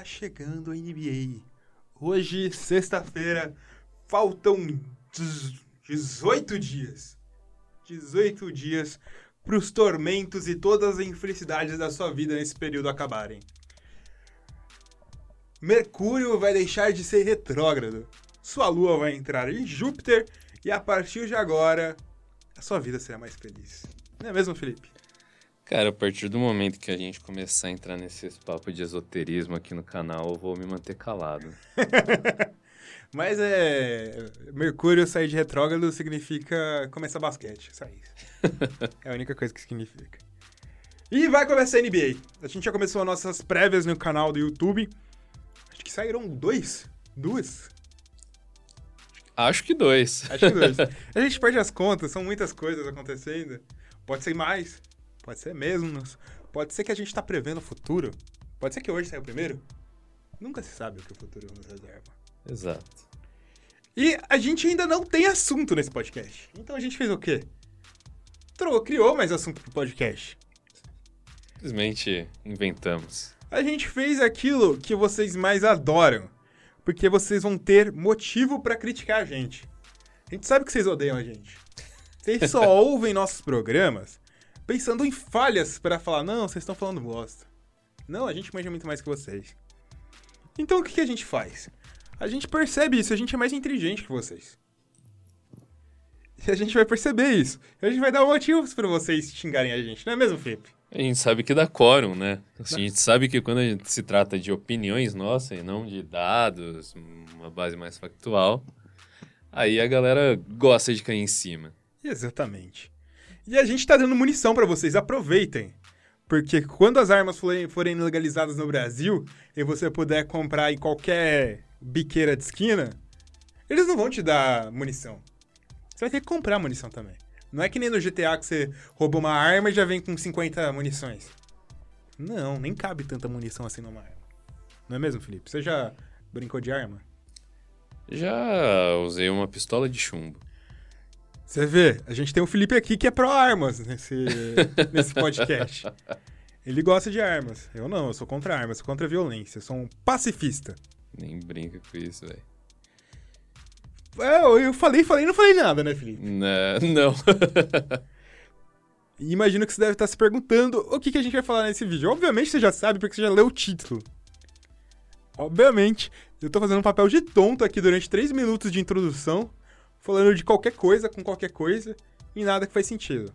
Está chegando a NBA. Hoje, sexta-feira, faltam 18 dias. 18 dias para os tormentos e todas as infelicidades da sua vida nesse período acabarem. Mercúrio vai deixar de ser retrógrado. Sua lua vai entrar em Júpiter e a partir de agora a sua vida será mais feliz. Não é mesmo, Felipe? Cara, a partir do momento que a gente começar a entrar nesse papo de esoterismo aqui no canal, eu vou me manter calado. Mas é. Mercúrio sair de retrógrado significa começar basquete. Só isso. é a única coisa que significa. E vai começar a NBA. A gente já começou as nossas prévias no canal do YouTube. Acho que saíram dois? Duas? Acho que dois. Acho que dois. a gente perde as contas, são muitas coisas acontecendo. Pode ser mais. Pode ser mesmo. Pode ser que a gente está prevendo o futuro. Pode ser que hoje saia o primeiro. Nunca se sabe o que o futuro nos reserva. Exato. E a gente ainda não tem assunto nesse podcast. Então a gente fez o quê? Trou, criou mais assunto pro podcast. Simplesmente inventamos. A gente fez aquilo que vocês mais adoram. Porque vocês vão ter motivo para criticar a gente. A gente sabe que vocês odeiam a gente. Vocês só ouvem nossos programas pensando em falhas para falar, não, vocês estão falando bosta. Não, a gente manja muito mais que vocês. Então o que, que a gente faz? A gente percebe isso, a gente é mais inteligente que vocês. E a gente vai perceber isso. E a gente vai dar motivos para vocês xingarem a gente, não é mesmo, Felipe? A gente sabe que dá quórum, né? A gente sabe que quando a gente se trata de opiniões nossas e não de dados, uma base mais factual, aí a galera gosta de cair em cima. Exatamente. E a gente tá dando munição para vocês, aproveitem. Porque quando as armas forem, forem legalizadas no Brasil e você puder comprar em qualquer biqueira de esquina, eles não vão te dar munição. Você vai ter que comprar munição também. Não é que nem no GTA que você rouba uma arma e já vem com 50 munições. Não, nem cabe tanta munição assim numa arma. Não é mesmo, Felipe? Você já brincou de arma? Já usei uma pistola de chumbo. Você vê, a gente tem o Felipe aqui que é pró-armas nesse, nesse podcast. Ele gosta de armas. Eu não, eu sou contra armas, sou contra a violência. Eu sou um pacifista. Nem brinca com isso, velho. É, eu falei, falei, não falei nada, né, Felipe? Não. não. e imagino que você deve estar se perguntando o que, que a gente vai falar nesse vídeo. Obviamente você já sabe, porque você já leu o título. Obviamente, eu tô fazendo um papel de tonto aqui durante três minutos de introdução falando de qualquer coisa com qualquer coisa e nada que faz sentido.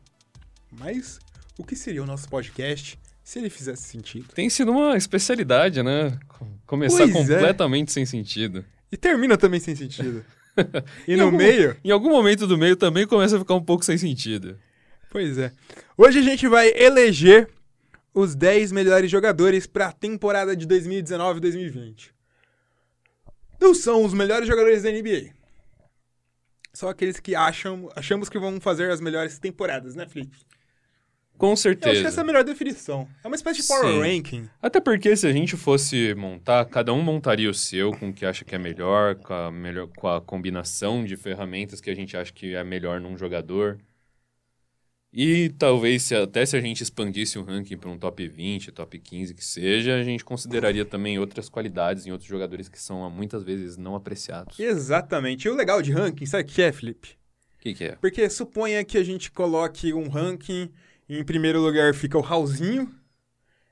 Mas o que seria o nosso podcast se ele fizesse sentido? Tem sido uma especialidade, né? Começar pois é. completamente é. sem sentido. E termina também sem sentido. e no algum, meio? Em algum momento do meio também começa a ficar um pouco sem sentido. Pois é. Hoje a gente vai eleger os 10 melhores jogadores para a temporada de 2019-2020. Não são os melhores jogadores da NBA são aqueles que acham, achamos que vão fazer as melhores temporadas, né, Felipe? Com certeza. Eu acho que essa é a melhor definição. É uma espécie de power Sim. ranking. Até porque se a gente fosse montar, cada um montaria o seu com o que acha que é melhor, com a, melhor, com a combinação de ferramentas que a gente acha que é melhor num jogador. E talvez, se, até se a gente expandisse o ranking para um top 20, top 15 que seja, a gente consideraria também outras qualidades em outros jogadores que são muitas vezes não apreciados. Exatamente. E o legal de ranking, sabe o que é, Felipe? O que, que, é? Porque suponha que a gente coloque um ranking, em primeiro lugar fica o Raulzinho,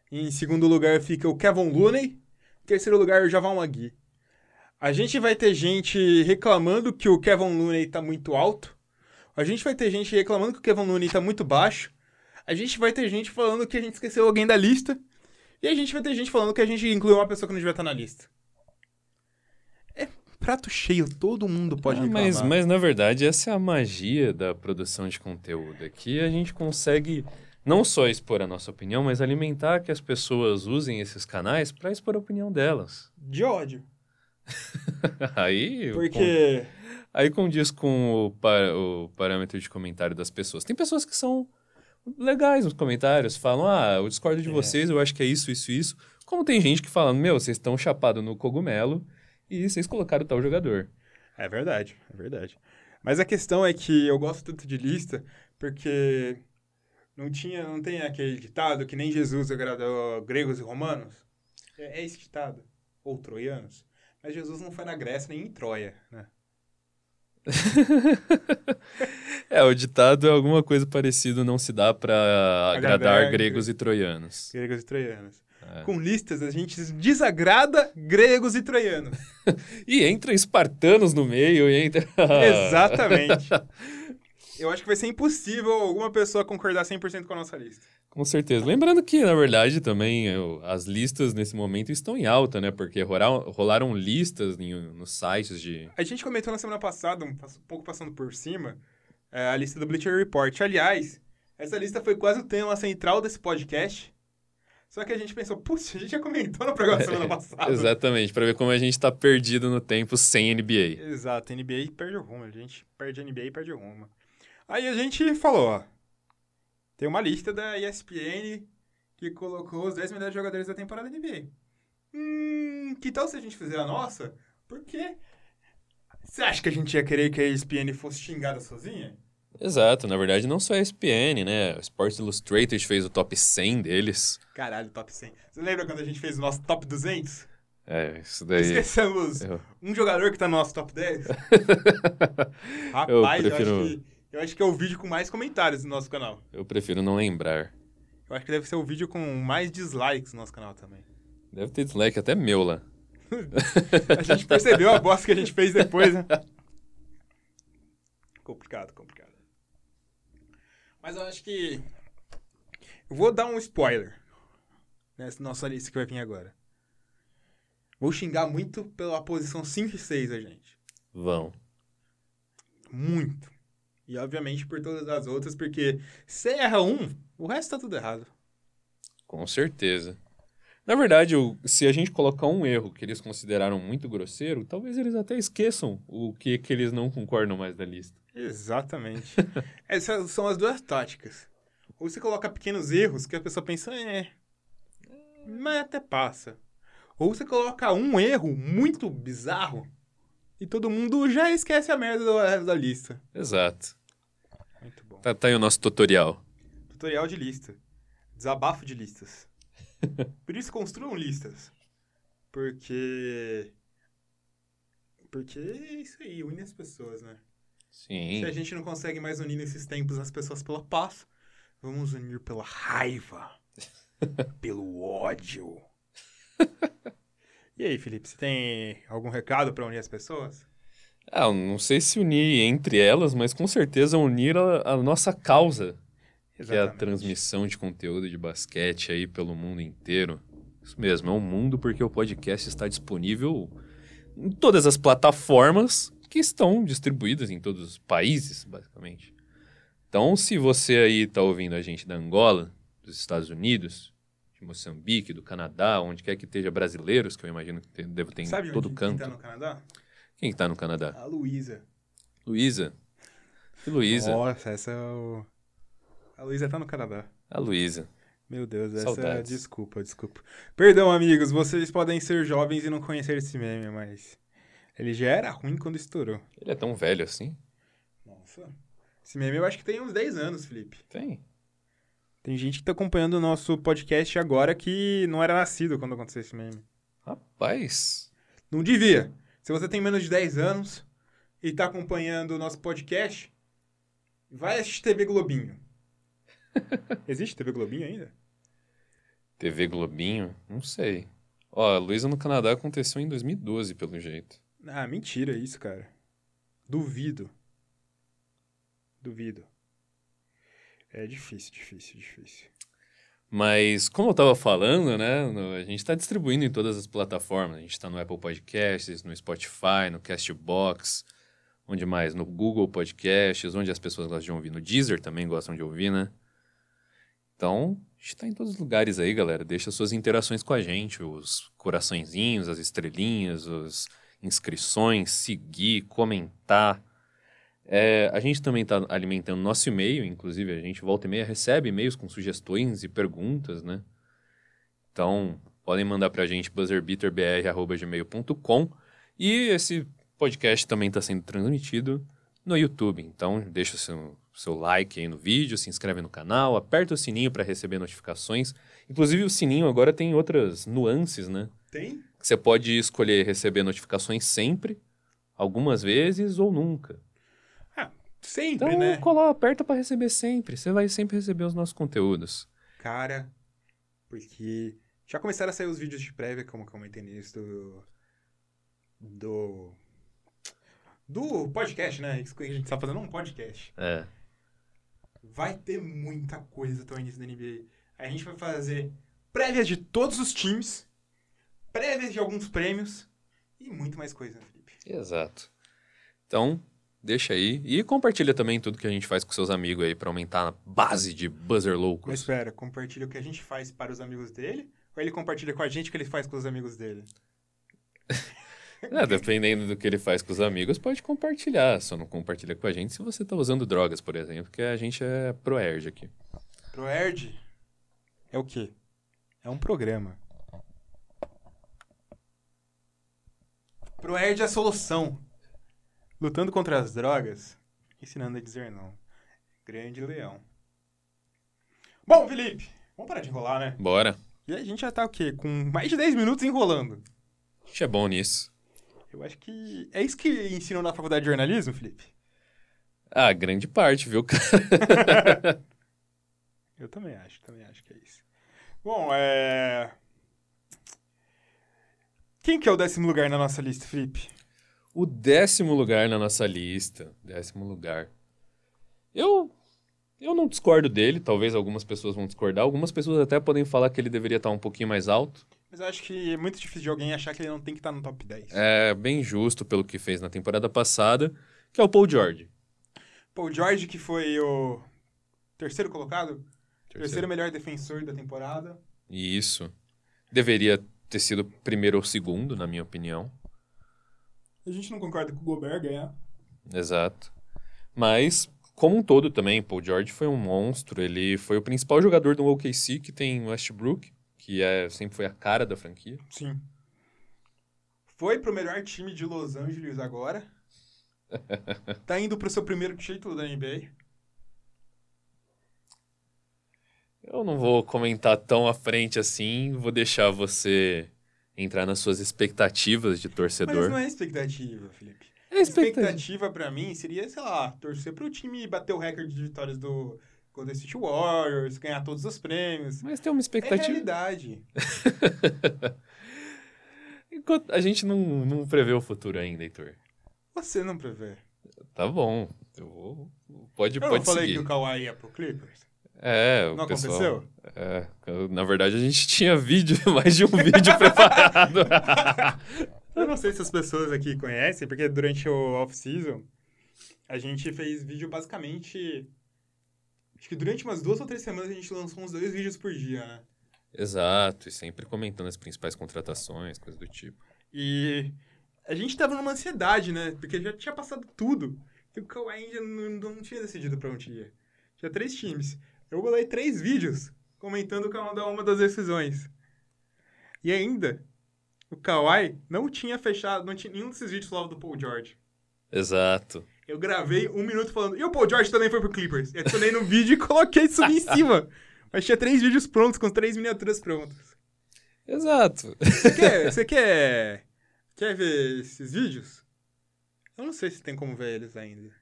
em segundo lugar fica o Kevin Looney, em terceiro lugar o Javal Magui. A gente vai ter gente reclamando que o Kevin Looney está muito alto, a gente vai ter gente reclamando que o Kevin Looney tá muito baixo. A gente vai ter gente falando que a gente esqueceu alguém da lista. E a gente vai ter gente falando que a gente incluiu uma pessoa que não devia estar na lista. É prato cheio, todo mundo pode é, reclamar. Mas, mas na verdade, essa é a magia da produção de conteúdo. Aqui a gente consegue não só expor a nossa opinião, mas alimentar que as pessoas usem esses canais para expor a opinião delas. De ódio. Aí. Porque. Aí condiz com o, par, o parâmetro de comentário das pessoas. Tem pessoas que são legais nos comentários, falam, ah, eu discordo de é. vocês, eu acho que é isso, isso, isso. Como tem gente que fala, meu, vocês estão chapados no cogumelo e vocês colocaram tal jogador. É verdade, é verdade. Mas a questão é que eu gosto tanto de lista porque Não tinha, não tem aquele ditado que nem Jesus agradou gregos e romanos? É, é esse ditado. Ou troianos. Mas Jesus não foi na Grécia nem em Troia, né? é, o ditado é alguma coisa parecida, não se dá para agradar, agradar gregos e troianos. Gregos e troianos. É. Com listas, a gente desagrada gregos e troianos. e entra espartanos no meio, e entra... Exatamente. Eu acho que vai ser impossível alguma pessoa concordar 100% com a nossa lista. Com certeza. Lembrando que, na verdade, também eu, as listas nesse momento estão em alta, né? Porque rolaram, rolaram listas em, nos sites de. A gente comentou na semana passada, um, pouco passando por cima, é, a lista do Bleacher Report. Aliás, essa lista foi quase o tema central desse podcast. Só que a gente pensou, putz, a gente já comentou no programa semana passada. Exatamente, para ver como a gente tá perdido no tempo sem NBA. Exato, NBA perde o rumo. A gente perde a NBA e perde o rumo. Aí a gente falou, ó. Tem uma lista da ESPN que colocou os 10 melhores jogadores da temporada da NBA. Hum, que tal se a gente fizer a nossa? Porque você acha que a gente ia querer que a ESPN fosse xingada sozinha? Exato, na verdade não só a ESPN, né? O Sports Illustrated fez o top 100 deles. Caralho, top 100. Você lembra quando a gente fez o nosso top 200? É, isso daí. Esquecemos eu... um jogador que tá no nosso top 10? Rapaz, eu, prefiro... eu acho que eu acho que é o vídeo com mais comentários no nosso canal. Eu prefiro não lembrar. Eu acho que deve ser o vídeo com mais dislikes no nosso canal também. Deve ter dislike até meu lá. a gente percebeu a bosta que a gente fez depois, né? complicado, complicado. Mas eu acho que. Eu vou dar um spoiler nessa nossa lista que vai vir agora. Vou xingar muito pela posição 5 e 6 a gente. Vão. Muito. E, obviamente, por todas as outras, porque se erra um, o resto tá tudo errado. Com certeza. Na verdade, se a gente colocar um erro que eles consideraram muito grosseiro, talvez eles até esqueçam o que, que eles não concordam mais da lista. Exatamente. Essas são as duas táticas. Ou você coloca pequenos erros que a pessoa pensa, é, mas até passa. Ou você coloca um erro muito bizarro e todo mundo já esquece a merda da lista. Exato. Tá, tá aí o nosso tutorial. Tutorial de lista. Desabafo de listas. Por isso construam listas. Porque. Porque é isso aí, une as pessoas, né? Sim. Se a gente não consegue mais unir nesses tempos as pessoas pela paz, vamos unir pela raiva, pelo ódio. E aí, Felipe, você tem algum recado para unir as pessoas? Ah, não sei se unir entre elas, mas com certeza unir a, a nossa causa, Exatamente. que é a transmissão de conteúdo de basquete aí pelo mundo inteiro. Isso mesmo, é um mundo porque o podcast está disponível em todas as plataformas que estão distribuídas em todos os países, basicamente. Então, se você aí está ouvindo a gente da Angola, dos Estados Unidos, de Moçambique, do Canadá, onde quer que esteja brasileiros, que eu imagino que deve ter Sabe em todo onde, canto. Quem tá no Canadá? Quem está no Canadá? A Luísa. Luísa? Que Luísa? Nossa, essa é o... A Luísa tá no Canadá. A Luísa. Meu Deus, essa é... Desculpa, desculpa. Perdão, amigos, vocês podem ser jovens e não conhecer esse meme, mas... Ele já era ruim quando estourou. Ele é tão velho assim? Nossa. Esse meme eu acho que tem uns 10 anos, Felipe. Tem. Tem gente que tá acompanhando o nosso podcast agora que não era nascido quando aconteceu esse meme. Rapaz. Não devia. Se você tem menos de 10 anos e tá acompanhando o nosso podcast, vai assistir TV Globinho. Existe TV Globinho ainda? TV Globinho? Não sei. Ó, a Luísa no Canadá aconteceu em 2012, pelo jeito. Ah, mentira isso, cara. Duvido. Duvido. É difícil, difícil, difícil. Mas, como eu estava falando, né, no, a gente está distribuindo em todas as plataformas. A gente está no Apple Podcasts, no Spotify, no Castbox, onde mais? No Google Podcasts, onde as pessoas gostam de ouvir. No Deezer também gostam de ouvir, né? Então, a gente está em todos os lugares aí, galera. Deixa suas interações com a gente, os coraçõezinhos, as estrelinhas, as inscrições, seguir, comentar é, a gente também está alimentando nosso e-mail, inclusive a gente volta e meia recebe e-mails com sugestões e perguntas, né? Então, podem mandar para a gente buzzerbeaterbr.gmail.com e esse podcast também está sendo transmitido no YouTube. Então, deixa o seu, seu like aí no vídeo, se inscreve no canal, aperta o sininho para receber notificações. Inclusive, o sininho agora tem outras nuances, né? Tem? Você pode escolher receber notificações sempre, algumas vezes ou nunca. Sempre, Então, né? coloca, aperta para receber sempre. Você vai sempre receber os nossos conteúdos. Cara, porque já começaram a sair os vídeos de prévia, como eu comentei nisso, do. Do. Do podcast, né? Isso que a gente tá fazendo um podcast. É. Vai ter muita coisa até o início da NBA. A gente vai fazer prévias de todos os times, prévias de alguns prêmios e muito mais coisa, né, Felipe. Exato. Então, deixa aí. E compartilha também tudo que a gente faz com seus amigos aí para aumentar a base de buzzer Mas loucos. espera, compartilha o que a gente faz para os amigos dele ou ele compartilha com a gente o que ele faz com os amigos dele? É, dependendo do que ele faz com os amigos, pode compartilhar. Só não compartilha com a gente se você tá usando drogas, por exemplo, que a gente é pro Erd aqui. Pro Erd é o quê? É um programa. Pro Erd é a solução. Lutando contra as drogas, ensinando a dizer não. Grande leão. Bom, Felipe, vamos parar de enrolar, né? Bora. E a gente já tá o quê? Com mais de 10 minutos enrolando. A gente é bom nisso. Eu acho que é isso que ensinam na faculdade de jornalismo, Felipe? Ah, grande parte, viu, cara? Eu também acho, também acho que é isso. Bom, é. Quem que é o décimo lugar na nossa lista, Felipe? O décimo lugar na nossa lista. Décimo lugar. Eu. Eu não discordo dele, talvez algumas pessoas vão discordar. Algumas pessoas até podem falar que ele deveria estar um pouquinho mais alto. Mas eu acho que é muito difícil de alguém achar que ele não tem que estar no top 10. É bem justo pelo que fez na temporada passada, que é o Paul George. Paul George, que foi o terceiro colocado, terceiro melhor defensor da temporada. Isso. Deveria ter sido primeiro ou segundo, na minha opinião. A gente não concorda com o Gobert ganhar. Exato. Mas, como um todo também, Paul George foi um monstro. Ele foi o principal jogador do OKC, que tem Westbrook, que é, sempre foi a cara da franquia. Sim. Foi pro melhor time de Los Angeles agora. tá indo pro seu primeiro título da NBA. Eu não vou comentar tão à frente assim, vou deixar você entrar nas suas expectativas de Mas torcedor. não é expectativa, Felipe. É expectativa. expectativa pra mim seria, sei lá, torcer pro time bater o recorde de vitórias do Golden State Warriors, ganhar todos os prêmios. Mas tem uma É expectativa. realidade. Enquanto a gente não, não prevê o futuro ainda, Heitor. Você não prevê. Tá bom. Eu vou. Pode, Eu pode não falei seguir. que o Kawhi ia pro Clippers? É, o Não pessoal. aconteceu? É, na verdade a gente tinha vídeo, mais de um vídeo preparado. Eu não sei se as pessoas aqui conhecem, porque durante o off-season a gente fez vídeo basicamente. Acho que durante umas duas ou três semanas a gente lançou uns dois vídeos por dia, né? Exato, e sempre comentando as principais contratações, coisas do tipo. E a gente tava numa ansiedade, né? Porque já tinha passado tudo. E o Kawhi ainda não, não tinha decidido pra onde ia. Tinha três times. Eu bolei três vídeos comentando cada uma das decisões. E ainda, o Kawhi não tinha fechado, não tinha nenhum desses vídeos falava do Paul George. Exato. Eu gravei um minuto falando, e o Paul George também foi pro Clippers. Eu adicionei no vídeo e coloquei isso em cima. Mas tinha três vídeos prontos, com três miniaturas prontas. Exato. Você quer, você quer, quer ver esses vídeos? Eu não sei se tem como ver eles ainda.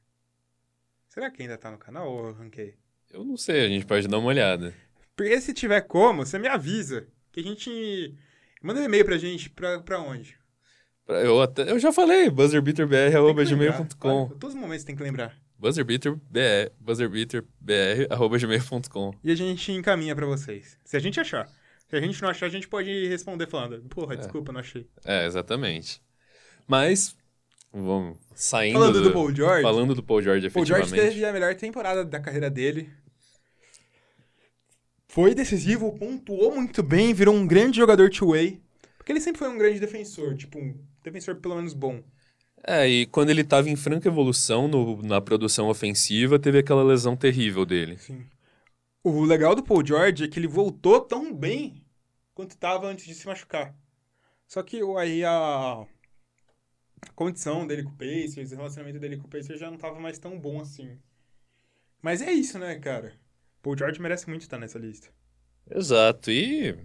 Será que ainda tá no canal ou eu arranquei? Eu não sei, a gente pode dar uma olhada. Porque se tiver como, você me avisa. Que a gente... Manda um e-mail pra gente, pra, pra onde? Pra- Eu, até, eu já falei, buzzerbeaterbr.gmail.com. Todos os momentos tem que lembrar. Buzzerbeaterbr, buzzerbeaterbr.gmail.com. E a gente encaminha pra vocês. Se a gente achar. Se a gente não achar, a gente pode responder falando. Porra, desculpa, não achei. É, exatamente. Mas, vamos, saindo Falando do Paul George, Falando do Paul George, Paul efetivamente. George teve a melhor temporada da carreira dele. Foi decisivo, pontuou muito bem, virou um grande jogador two-way. Porque ele sempre foi um grande defensor, tipo, um defensor pelo menos bom. É, e quando ele tava em franca evolução no- na produção ofensiva, teve aquela lesão terrível dele. Sim. O legal do Paul George é que ele voltou tão bem quanto estava antes de se machucar. Só que aí a. a condição dele com o Pacers, o relacionamento dele com o Pacers já não tava mais tão bom assim. Mas é isso, né, cara? Paul George merece muito estar nessa lista. Exato. E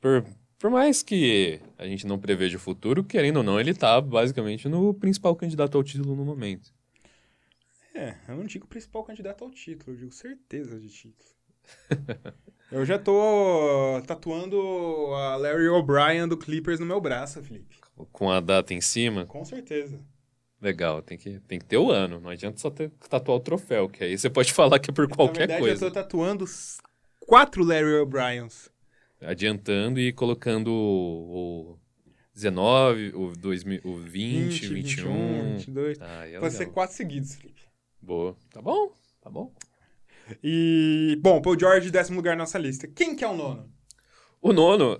por, por mais que a gente não preveja o futuro, querendo ou não, ele tá basicamente no principal candidato ao título no momento. É, eu não digo principal candidato ao título, eu digo certeza de título. eu já tô tatuando a Larry O'Brien do Clippers no meu braço, Felipe. Com a data em cima? Com certeza. Legal, tem que, tem que ter o ano. Não adianta só ter, tatuar o troféu, que aí você pode falar que é por qualquer Na verdade, coisa. eu tô tatuando quatro Larry O'Briens. Adiantando e colocando o, o 19, o, 2000, o 20, 21. 22. Ah, é Pode ser quatro seguidos, Felipe. Boa. Tá bom, tá bom. E, bom, Paul George, décimo lugar na nossa lista. Quem que é o nono? O nono,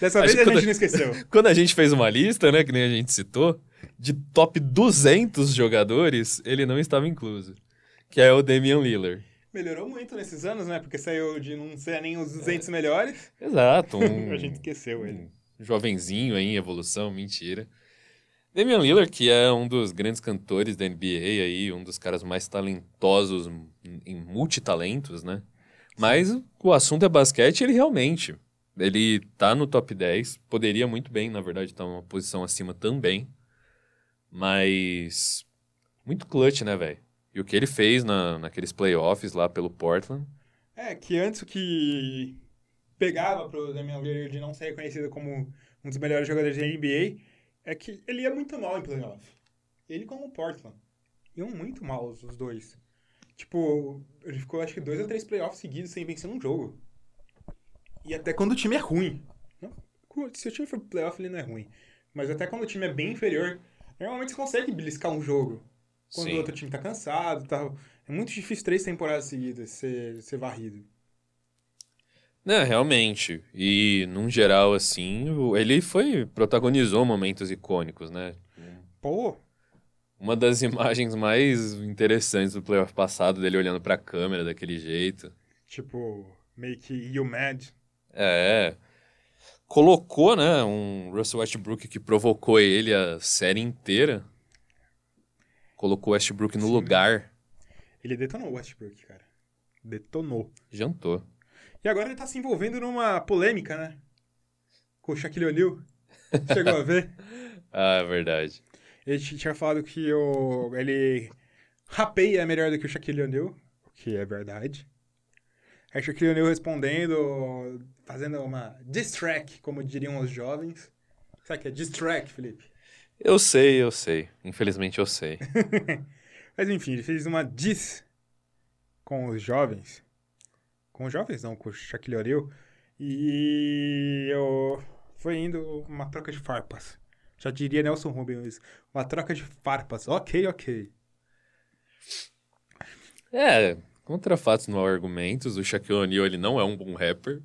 Dessa vez a gente quando- não esqueceu. quando a gente fez uma lista, né, que nem a gente citou, de top 200 jogadores, ele não estava incluso. Que é o Damian Lillard. Melhorou muito nesses anos, né? Porque saiu de não ser nem os 200 melhores. Exato. Um, A gente esqueceu ele. um jovenzinho aí em evolução, mentira. Damian Lillard, que é um dos grandes cantores da NBA aí, um dos caras mais talentosos em- multitalentos, né? Mas o assunto é basquete, ele realmente, ele tá no top 10, poderia muito bem, na verdade, estar uma posição acima também. Mas muito clutch, né, velho? E o que ele fez na, naqueles playoffs lá pelo Portland, É, que antes o que pegava pro Damian Lillard de não ser reconhecido como um dos melhores jogadores da NBA é que ele ia muito mal em playoff. Ele como o Portland. Iam muito mal os dois. Tipo, ele ficou acho que dois ou três playoffs seguidos sem vencer um jogo. E até quando o time é ruim. Se o time for playoff, ele não é ruim. Mas até quando o time é bem inferior, normalmente você consegue beliscar um jogo. Quando Sim. o outro time tá cansado tal. É muito difícil três temporadas seguidas ser, ser varrido. É, realmente. E, num geral, assim, ele foi. protagonizou momentos icônicos, né? Pô, Uma das imagens mais interessantes do playoff passado, dele olhando pra câmera daquele jeito. tipo, make you mad. É. Colocou, né, um Russell Westbrook que provocou ele a série inteira. Colocou o Westbrook no Sim. lugar. Ele detonou o Westbrook, cara. Detonou. Jantou. E agora ele tá se envolvendo numa polêmica, né? Com o Shaquille O'Neal. Chegou a ver? Ah, é verdade. Ele tinha falado que o, ele rapeia é melhor do que o Shaquille O'Neal, o que é verdade. Aí o Shaquille O'Neal respondendo, fazendo uma diss track, como diriam os jovens. Sabe o que é diss track, Felipe? Eu sei, eu sei. Infelizmente eu sei. Mas enfim, ele fez uma diss com os jovens. Com os jovens, não, com o Shaquille O'Neal. E eu... foi indo uma troca de farpas. Já diria Nelson Rubens, uma troca de farpas. Ok, ok. É, contra fatos não há argumentos. O Shaquille O'Neal, ele não é um bom rapper.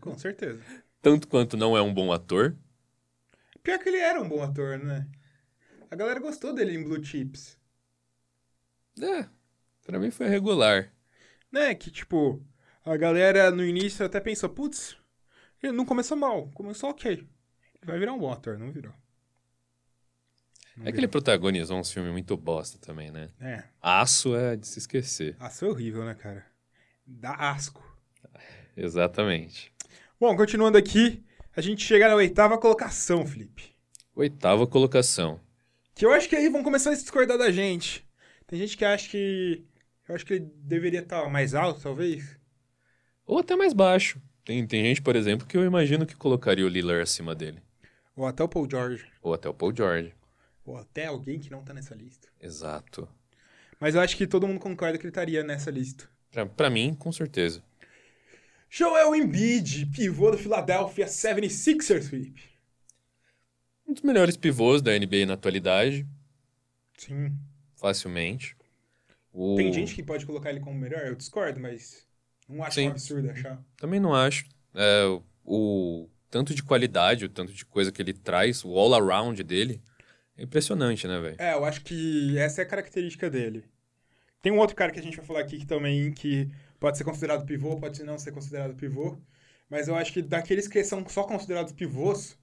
Com certeza. Tanto quanto não é um bom ator. Pior que ele era um bom ator, né? A galera gostou dele em Blue Chips. É, pra mim foi regular. Né? Que, tipo, a galera no início até pensou, putz, ele não começou mal, começou ok. Ele vai virar um bom ator, não virou. Não É que ele protagonizou um filme muito bosta também, né? É, Aço é de se esquecer. aço é horrível, né, cara? Dá asco. Exatamente. Bom, continuando aqui, a gente chega na oitava colocação, Felipe. Oitava colocação. Que eu acho que aí vão começar a se discordar da gente. Tem gente que acha que. Eu acho que ele deveria estar mais alto, talvez. Ou até mais baixo. Tem, tem gente, por exemplo, que eu imagino que colocaria o Lillard acima dele. Ou até o Paul George. Ou até o Paul George. Ou até alguém que não tá nessa lista. Exato. Mas eu acho que todo mundo concorda que ele estaria nessa lista. Pra, pra mim, com certeza. Joel Embiid, pivô do Philadelphia 76ers, Felipe. Um dos melhores pivôs da NBA na atualidade, Sim. facilmente. O... Tem gente que pode colocar ele como melhor, eu discordo, mas não acho Sim. um absurdo achar. Também não acho. É, o, o tanto de qualidade, o tanto de coisa que ele traz, o all-around dele, é impressionante, né, velho? É, eu acho que essa é a característica dele. Tem um outro cara que a gente vai falar aqui que também que pode ser considerado pivô, pode não ser considerado pivô, mas eu acho que daqueles que são só considerados pivôs,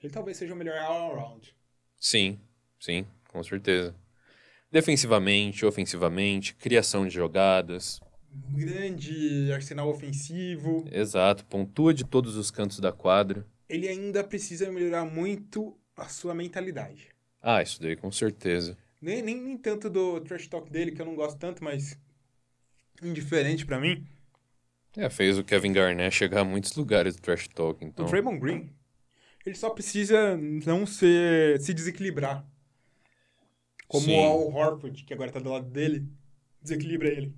ele talvez seja o melhor all-around. Sim, sim, com certeza. Defensivamente, ofensivamente, criação de jogadas. Grande arsenal ofensivo. Exato, pontua de todos os cantos da quadra. Ele ainda precisa melhorar muito a sua mentalidade. Ah, isso daí com certeza. Nem, nem, nem tanto do trash talk dele, que eu não gosto tanto, mas indiferente pra mim. É, fez o Kevin Garnett chegar a muitos lugares do trash talk, então. O Draymond Green, ele só precisa não ser, se desequilibrar. Como Sim. o Al Horford, que agora tá do lado dele, desequilibra ele.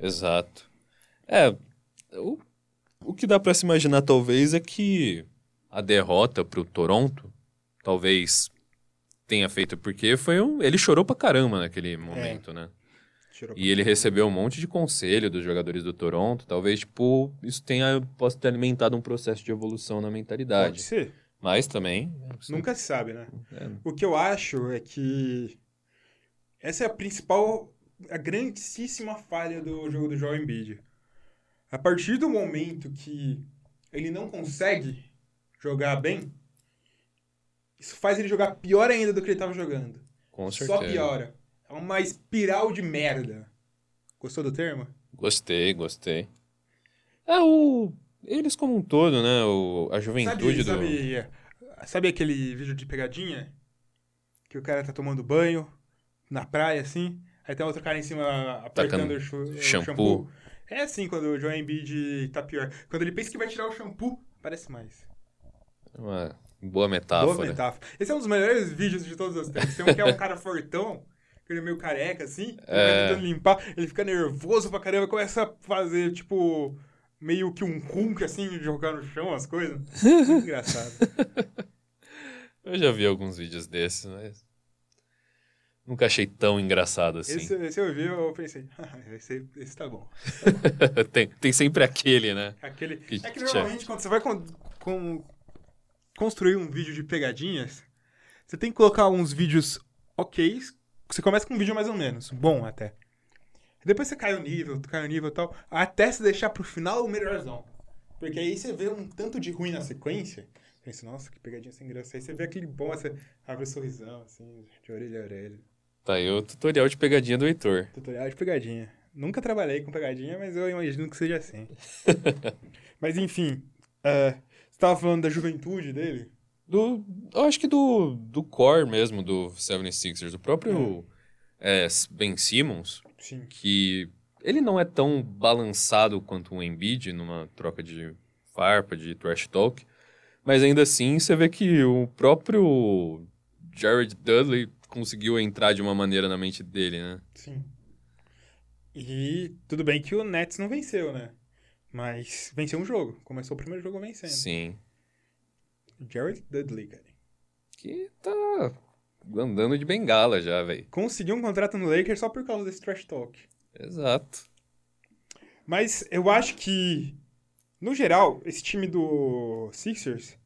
Exato. É, o, o que dá pra se imaginar talvez é que a derrota pro Toronto talvez tenha feito porque foi um, ele chorou pra caramba naquele momento, né? E ele recebeu um monte de conselho dos jogadores do Toronto, talvez tipo isso tenha possa ter alimentado um processo de evolução na Pode mentalidade. ser. Mas também Nunca se sabe, né? é, O que eu acho é que essa é a principal, a grandíssima falha do jogo do Joel Embiid. A partir do momento que ele não consegue jogar bem, isso faz ele jogar pior ainda do que ele estava jogando. com certeza. Só piora. É uma espiral de merda. Gostou do termo? Gostei, gostei. É o eles como um todo, né? O, a juventude sabe, do sabe, sabe aquele vídeo de pegadinha? Que o cara tá tomando banho na praia, assim, aí tem outro cara em cima apertando o, shampoo. shampoo. É assim quando o Joel Embiid tá pior. Quando ele pensa que vai tirar o shampoo, parece mais. uma boa metáfora. Boa metáfora. Esse é um dos melhores vídeos de todos os tempos. Tem um que é um cara fortão, ele é meio careca, assim, ele É. vai tentando limpar, ele fica nervoso pra caramba, começa a fazer, tipo, meio que um Hulk, assim, de jogar no chão as coisas. Muito engraçado. Eu já vi alguns vídeos desses, mas nunca achei tão engraçado assim. Esse, esse eu vi, eu pensei, "Ah, esse, esse tá bom. tem, tem sempre aquele, né? Aquele, Que é que tchau. normalmente quando você vai com- construir um vídeo de pegadinhas, você tem que colocar uns vídeos ok. Você começa com um vídeo mais ou menos, bom até. Depois você cai o nível, cai o nível e tal, até se deixar pro final o melhorzão. Porque aí você vê um tanto de ruim na sequência, pensa, nossa, que pegadinha sem graça. Aí você vê aquele bom, você abre o sorrisão, assim, de orelha a orelha. Tá aí o tutorial de pegadinha do Heitor. Tutorial de pegadinha. Nunca trabalhei com pegadinha, mas eu imagino que seja assim. mas enfim, é, você tava falando da juventude dele? Do, eu acho que do, do core mesmo do 76ers. O próprio é, Ben Simmons, Sim. que ele não é tão balançado quanto o Embiid numa troca de farpa, de trash talk, mas ainda assim você vê que o próprio Jared Dudley conseguiu entrar de uma maneira na mente dele, né? Sim. E tudo bem que o Nets não venceu, né? Mas venceu um jogo. Começou o primeiro jogo vencendo. Sim. Jared Dudley, cara. Que tá andando de bengala já, velho. Conseguiu um contrato no Lakers só por causa desse trash talk. Exato. Mas eu acho que, no geral, esse time do Sixers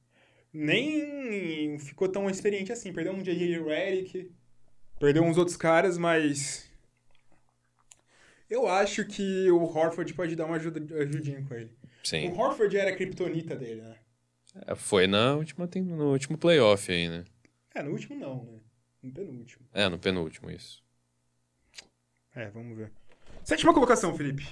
nem ficou tão experiente assim. Perdeu um J.J. Redick, perdeu uns outros caras, mas... Eu acho que o Horford pode dar uma ajuda, ajudinha com ele. Sim. O Horford era a kriptonita dele, né? É, Foi na última, no último playoff aí, né? É, no último não, né? No penúltimo. É, no penúltimo, isso. É, vamos ver. Sétima colocação, Felipe.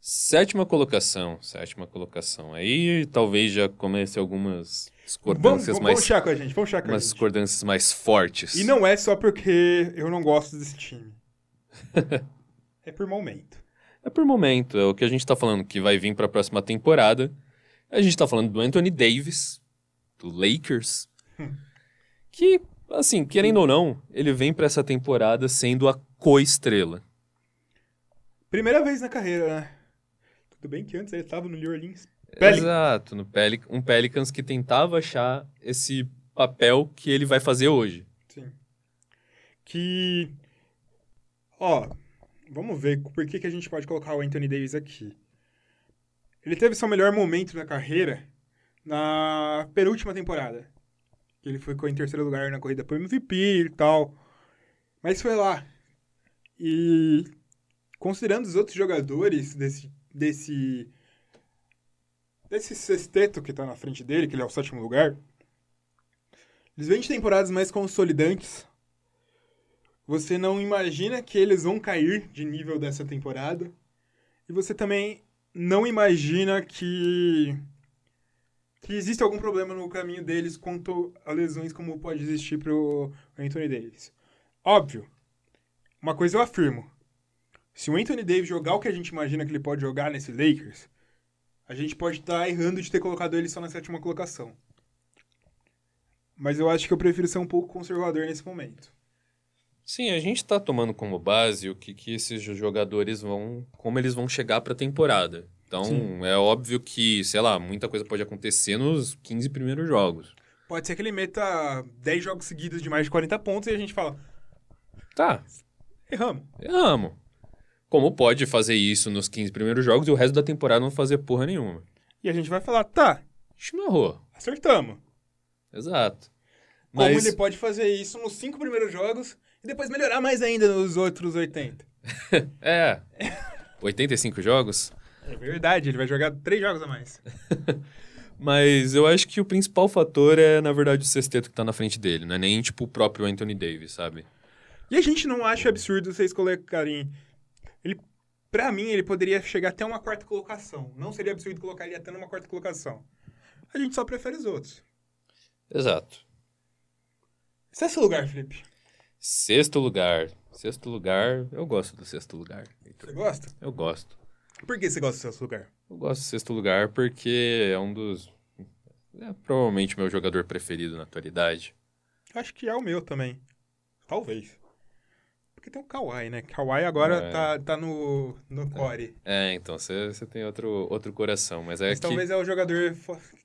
Sétima colocação, sétima colocação. Aí talvez já comece algumas Vamos, discordâncias vamos, mais, vamos chá com a gente, vamos chá com a umas gente. discordâncias mais fortes. E não é só porque eu não gosto desse time. é por momento. É por momento, é o que a gente tá falando que vai vir pra próxima temporada. A gente tá falando do Anthony Davis, do Lakers, que, assim, querendo ou não, ele vem pra essa temporada sendo a co-estrela. Primeira vez na carreira, né? Tudo bem que antes ele estava no New Orleans. Pelicans. Exato, no Pelic um Pelicans que tentava achar esse papel que ele vai fazer hoje. Sim. Que. Ó, vamos ver por que, que a gente pode colocar o Anthony Davis aqui. Ele teve seu melhor momento na carreira na penúltima temporada. Ele ficou em terceiro lugar na corrida por MVP e tal. Mas foi lá. E considerando os outros jogadores desse. desse. desse sexteto que tá na frente dele, que ele é o sétimo lugar. Eles vêm de temporadas mais consolidantes. Você não imagina que eles vão cair de nível dessa temporada. E você também não imagina que que existe algum problema no caminho deles quanto a lesões como pode existir pro Anthony Davis. Óbvio. Uma coisa eu afirmo. Se o Anthony Davis jogar o que a gente imagina que ele pode jogar nesse Lakers, a gente pode estar tá errando de ter colocado ele só na sétima colocação. Mas eu acho que eu prefiro ser um pouco conservador nesse momento. Sim, a gente está tomando como base o que, que esses jogadores vão. como eles vão chegar para a temporada. Então, Sim. é óbvio que, sei lá, muita coisa pode acontecer nos 15 primeiros jogos. Pode ser que ele meta 10 jogos seguidos de mais de 40 pontos e a gente fala. Tá. Erramos. Erramos. Como pode fazer isso nos 15 primeiros jogos e o resto da temporada não fazer porra nenhuma? E a gente vai falar, tá. Errou. Acertamos. Exato. Mas... Como ele pode fazer isso nos cinco primeiros jogos e depois melhorar mais ainda nos outros 80? é. 85 jogos? É verdade, ele vai jogar três jogos a mais. Mas eu acho que o principal fator é, na verdade, o sexteto que tá na frente dele, não é nem, tipo, o próprio Anthony Davis, sabe? E a gente não acha absurdo vocês colocarem... Ele, pra mim, ele poderia chegar até uma quarta colocação. Não seria absurdo colocar ele até numa quarta colocação. A gente só prefere os outros. Exato. Sexto lugar, Felipe. Sexto lugar. Sexto lugar, eu gosto do sexto lugar. Você gosta? Eu gosto. Por que você gosta do sexto lugar? Eu gosto do sexto lugar porque é um dos. É provavelmente meu jogador preferido na atualidade. Acho que é o meu também. Talvez. Porque tem o Kawhi, né? Kawhi agora é. tá, tá no, no core. É, então você tem outro, outro coração. Mas, é mas que... talvez é o jogador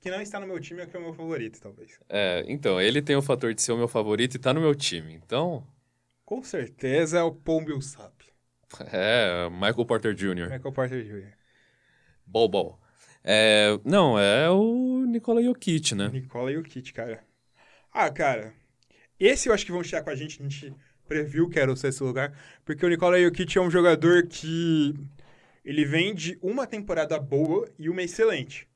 que não está no meu time, é que é o meu favorito, talvez. É, então, ele tem o fator de ser o meu favorito e tá no meu time. Então. Com certeza é o Paul Millsap. É, Michael Porter Jr. Michael Porter Jr. Bol Bol. É, não, é o Nikola Jokic, né? Nikola Jokic, cara. Ah, cara. Esse eu acho que vão chegar com a gente. A gente previu que era o sexto lugar, porque o Nikola Jokic é um jogador que ele vem de uma temporada boa e uma excelente.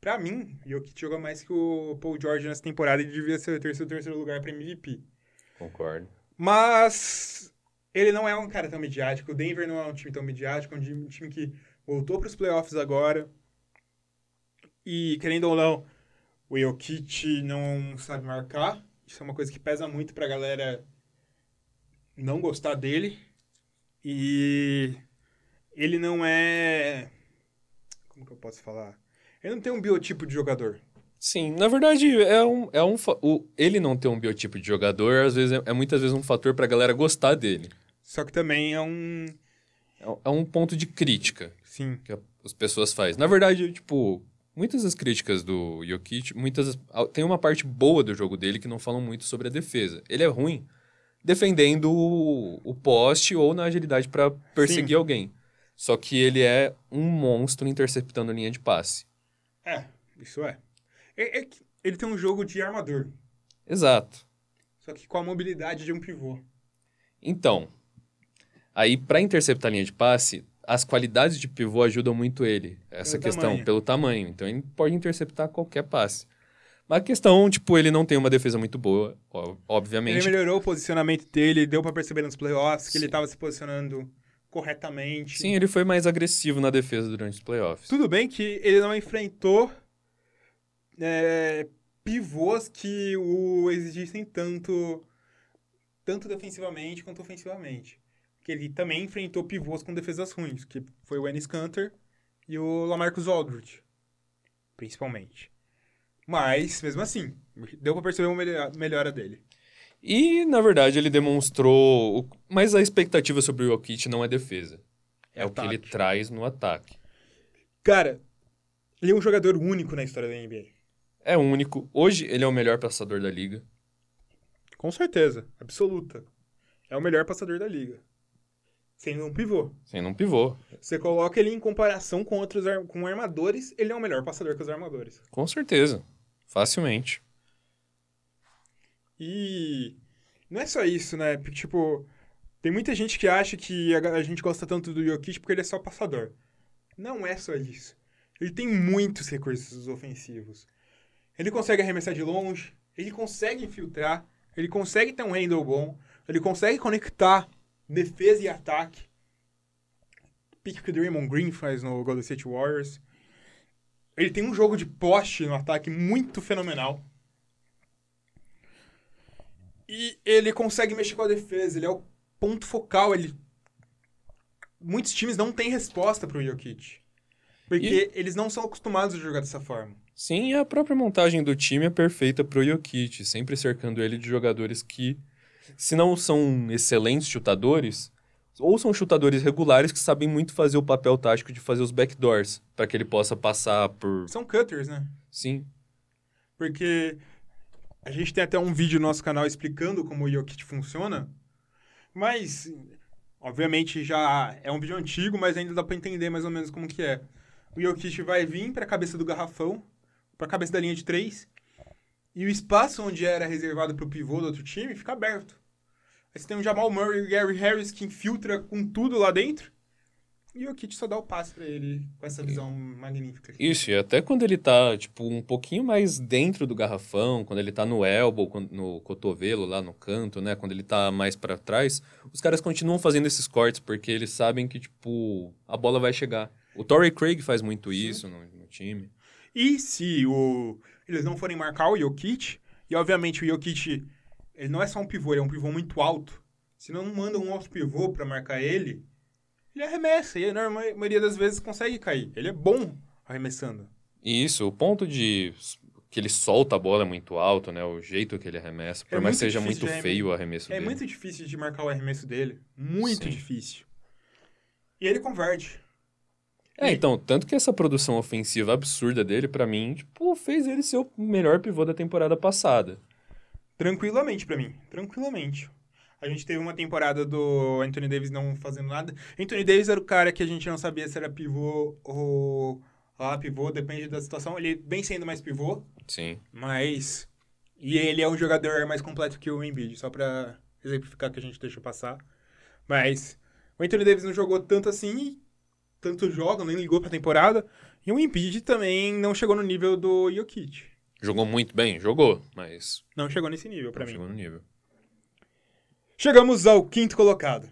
Para mim, o Jokic joga mais que o Paul George nessa temporada e devia ser o terceiro, terceiro lugar para MVP. Concordo. Mas ele não é um cara tão midiático. O Denver não é um time tão midiático, é um time que voltou para os playoffs agora. E, querendo ou não, o Jokic não sabe marcar. Isso é uma coisa que pesa muito pra galera não gostar dele. E ele não é. Como que eu posso falar? Ele não tem um biotipo de jogador. Sim, na verdade, é um. É um o, ele não ter um biotipo de jogador, às vezes, é, é muitas vezes um fator pra galera gostar dele. Só que também é um. É, é um ponto de crítica. Sim. Que as pessoas fazem. Na verdade, tipo, muitas das críticas do Jokic, muitas. Tem uma parte boa do jogo dele que não falam muito sobre a defesa. Ele é ruim defendendo o, o poste ou na agilidade para perseguir Sim. alguém. Só que ele é um monstro interceptando a linha de passe. É, isso é. é, é ele tem um jogo de armador. Exato. Só que com a mobilidade de um pivô. Então, aí para interceptar a linha de passe, as qualidades de pivô ajudam muito ele. Essa pelo questão, tamanho. pelo tamanho. Então ele pode interceptar qualquer passe. Mas a questão, tipo, ele não tem uma defesa muito boa, obviamente. Ele melhorou o posicionamento dele, deu para perceber nos playoffs que Sim. ele estava se posicionando corretamente. Sim, ele foi mais agressivo na defesa durante os playoffs. Tudo bem que ele não enfrentou é, pivôs que o exigissem tanto, tanto defensivamente quanto ofensivamente. Que ele também enfrentou pivôs com defesas ruins, que foi o Ennis Cantor e o Lamarcus Aldridge, principalmente. Mas, mesmo assim, deu pra perceber uma melhora dele. E, na verdade, ele demonstrou. Mas a expectativa sobre o Jokic não é defesa. É, é o que ele traz no ataque. Cara, ele é um jogador único na história da NBA. É único. Hoje ele é o melhor passador da liga. Com certeza, absoluta. É o melhor passador da liga. Sem um pivô. Sem um pivô. Você coloca ele em comparação com outros com armadores, ele é o melhor passador que os armadores. Com certeza. Facilmente. E não é só isso, né? Porque, tipo, tem muita gente que acha que a, gente gosta tanto do Jokic porque ele é só passador. Não é só isso. Ele tem muitos recursos ofensivos. Ele consegue arremessar de longe, Ele consegue infiltrar, ele consegue ter um handle bom, ele consegue conectar defesa e ataque. Pique que o Draymond Green faz no Golden State Warriors. Ele tem um jogo de poste no ataque muito fenomenal. E ele consegue mexer com a defesa, ele é o ponto focal, ele muitos times não têm resposta pro Jokic. Porque e... eles não são acostumados a jogar dessa forma. Sim, a própria montagem do time é perfeita pro Jokic, sempre cercando ele de jogadores que, se não são excelentes chutadores, ou são chutadores regulares que sabem muito fazer o papel tático de fazer os backdoors, para que ele possa passar por... São cutters, né? Sim. Porque a gente tem até um vídeo no nosso canal explicando como o Jokic funciona, mas obviamente já é um vídeo antigo, mas ainda dá para entender mais ou menos como que é. O Jokic vai vir para a cabeça do garrafão, para a cabeça da linha de três, e o espaço onde era reservado para o pivô do outro time fica aberto. Aí você tem o Jamal Murray e o Gary Harris que infiltra com tudo lá dentro. E o Kit só dá o passe pra ele com essa visão magnífica. Isso, e até quando ele tá, tipo, um pouquinho mais dentro do garrafão, quando ele tá no elbow, no cotovelo, lá no canto, né? Quando ele tá mais para trás, os caras continuam fazendo esses cortes, porque eles sabem que, tipo, a bola vai chegar. O Torrey Craig faz muito Sim. isso no, no, time. E se o, eles não forem marcar o Jokic, e obviamente o Jokic ele não é só um pivô, ele é um pivô muito alto. Se não manda um outro pivô para marcar ele, ele arremessa. E na maioria das vezes consegue cair. Ele é bom arremessando. Isso, o ponto de que ele solta a bola é muito alto, né? O jeito que ele arremessa. Por é mais que seja muito feio o arremesso é dele. É muito difícil de marcar o arremesso dele. Muito Sim. difícil. E ele converte. É, então, tanto que essa produção ofensiva absurda dele, para mim, tipo, fez ele ser o melhor pivô da temporada passada. Tranquilamente para mim, tranquilamente. A gente teve uma temporada do Anthony Davis não fazendo nada. Anthony Davis era o cara que a gente não sabia se era pivô ou lá pivô, depende da situação. Ele vem sendo mais pivô. Sim. Mas e ele é um jogador mais completo que o Embiid, só para exemplificar que a gente deixou passar. Mas o Anthony Davis não jogou tanto assim, tanto joga, nem ligou pra temporada. E o Embiid também não chegou no nível do Jokic. Jogou muito bem? Jogou, mas. Não chegou nesse nível para mim. Chegou no nível. Chegamos ao quinto colocado.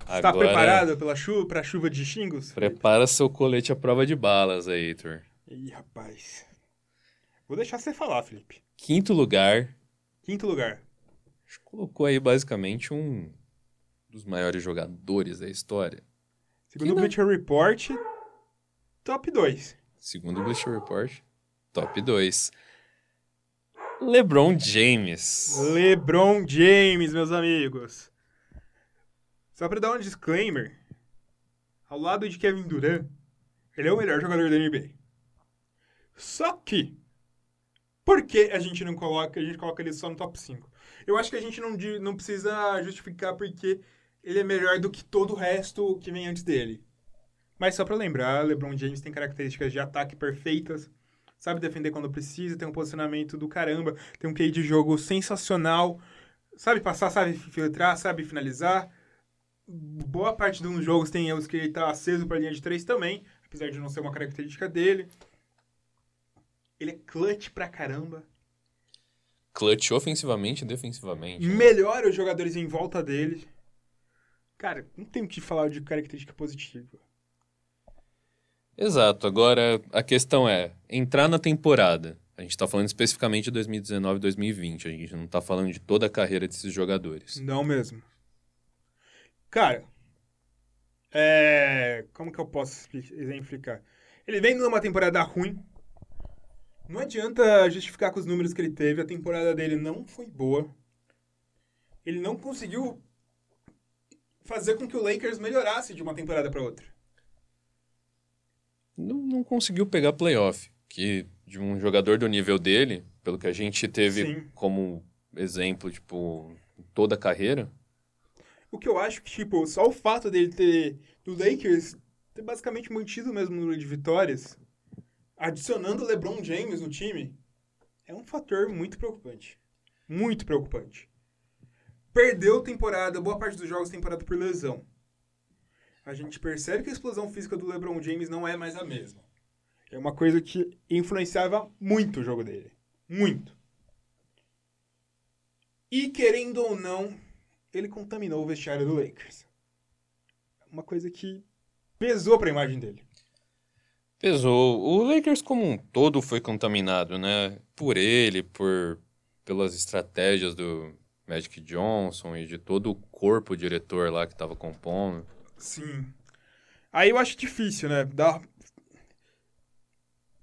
Está Agora... preparado pela chuva, pra chuva de xingos? Prepara seu colete à prova de balas aí, Heitor. Ih, rapaz. Vou deixar você falar, Felipe. Quinto lugar. Quinto lugar. Colocou aí basicamente um dos maiores jogadores da história. Segundo o Bleacher Report, top 2. Segundo o Bleacher Report, Top 2. LeBron James. LeBron James, meus amigos. Só para dar um disclaimer, ao lado de Kevin Durant, ele é o melhor jogador da NBA. Só que, por que a gente não coloca, a gente coloca ele só no top 5? Eu acho que a gente não, não precisa justificar porque ele é melhor do que todo o resto que vem antes dele. Mas só para lembrar, LeBron James tem características de ataque perfeitas, sabe defender quando precisa, tem um posicionamento do caramba, tem um QI de jogo sensacional, sabe passar, sabe filtrar, sabe finalizar. Boa parte dos jogos tem erros que ele tá aceso para linha de três também, apesar de não ser uma característica dele. Ele é clutch pra caramba. Clutch ofensivamente e defensivamente. Né? Melhora os jogadores em volta dele. Cara, não tem o que falar de característica positiva. Exato. Agora, a questão é, entrar na temporada. A gente está falando especificamente de 2019 e 2020. A gente não está falando de toda a carreira desses jogadores. Não mesmo. Cara, é... como que eu posso exemplificar? Ele vem numa temporada ruim. Não adianta justificar com os números que ele teve. A temporada dele não foi boa. Ele não conseguiu fazer com que o Lakers melhorasse de uma temporada para outra não, não conseguiu pegar playoff. Que de um jogador do nível dele, pelo que a gente teve Sim. como exemplo, tipo, toda a carreira. O que eu acho que, tipo, só o fato dele ter, do Lakers, ter basicamente mantido o mesmo número de vitórias, adicionando o LeBron James no time, é um fator muito preocupante. Muito preocupante. Perdeu temporada, boa parte dos jogos temporada por lesão a gente percebe que a explosão física do LeBron James não é mais a mesma. É uma coisa que influenciava muito o jogo dele. Muito. E querendo ou não, ele contaminou o vestiário do Lakers. Uma coisa que pesou para a imagem dele. Pesou. O Lakers como um todo foi contaminado, né? Por ele, por pelas estratégias do Magic Johnson e de todo o corpo diretor lá que estava compondo. Sim. Aí eu acho difícil, né? Dá...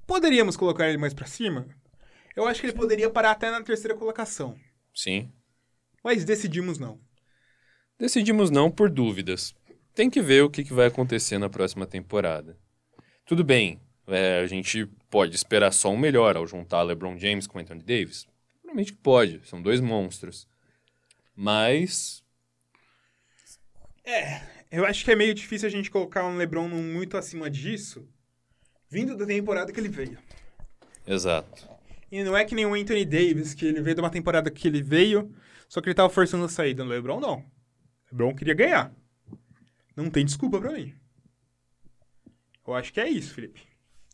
Poderíamos colocar ele mais para cima? Eu acho que ele poderia parar até na terceira colocação. Sim. Mas decidimos não. Decidimos não por dúvidas. Tem que ver o que, que vai acontecer na próxima temporada. Tudo bem, é, a gente pode esperar só um melhor ao juntar LeBron James com Anthony Davis. Provavelmente pode, são dois monstros. Mas. É, eu acho que é meio difícil a gente colocar um LeBron muito acima disso, vindo da temporada que ele veio. Exato. E não é que nem o Anthony Davis, que ele veio de uma temporada que ele veio, só que ele tava forçando a saída. No LeBron, não. O LeBron queria ganhar. Não tem desculpa pra mim. Eu acho que é isso, Felipe.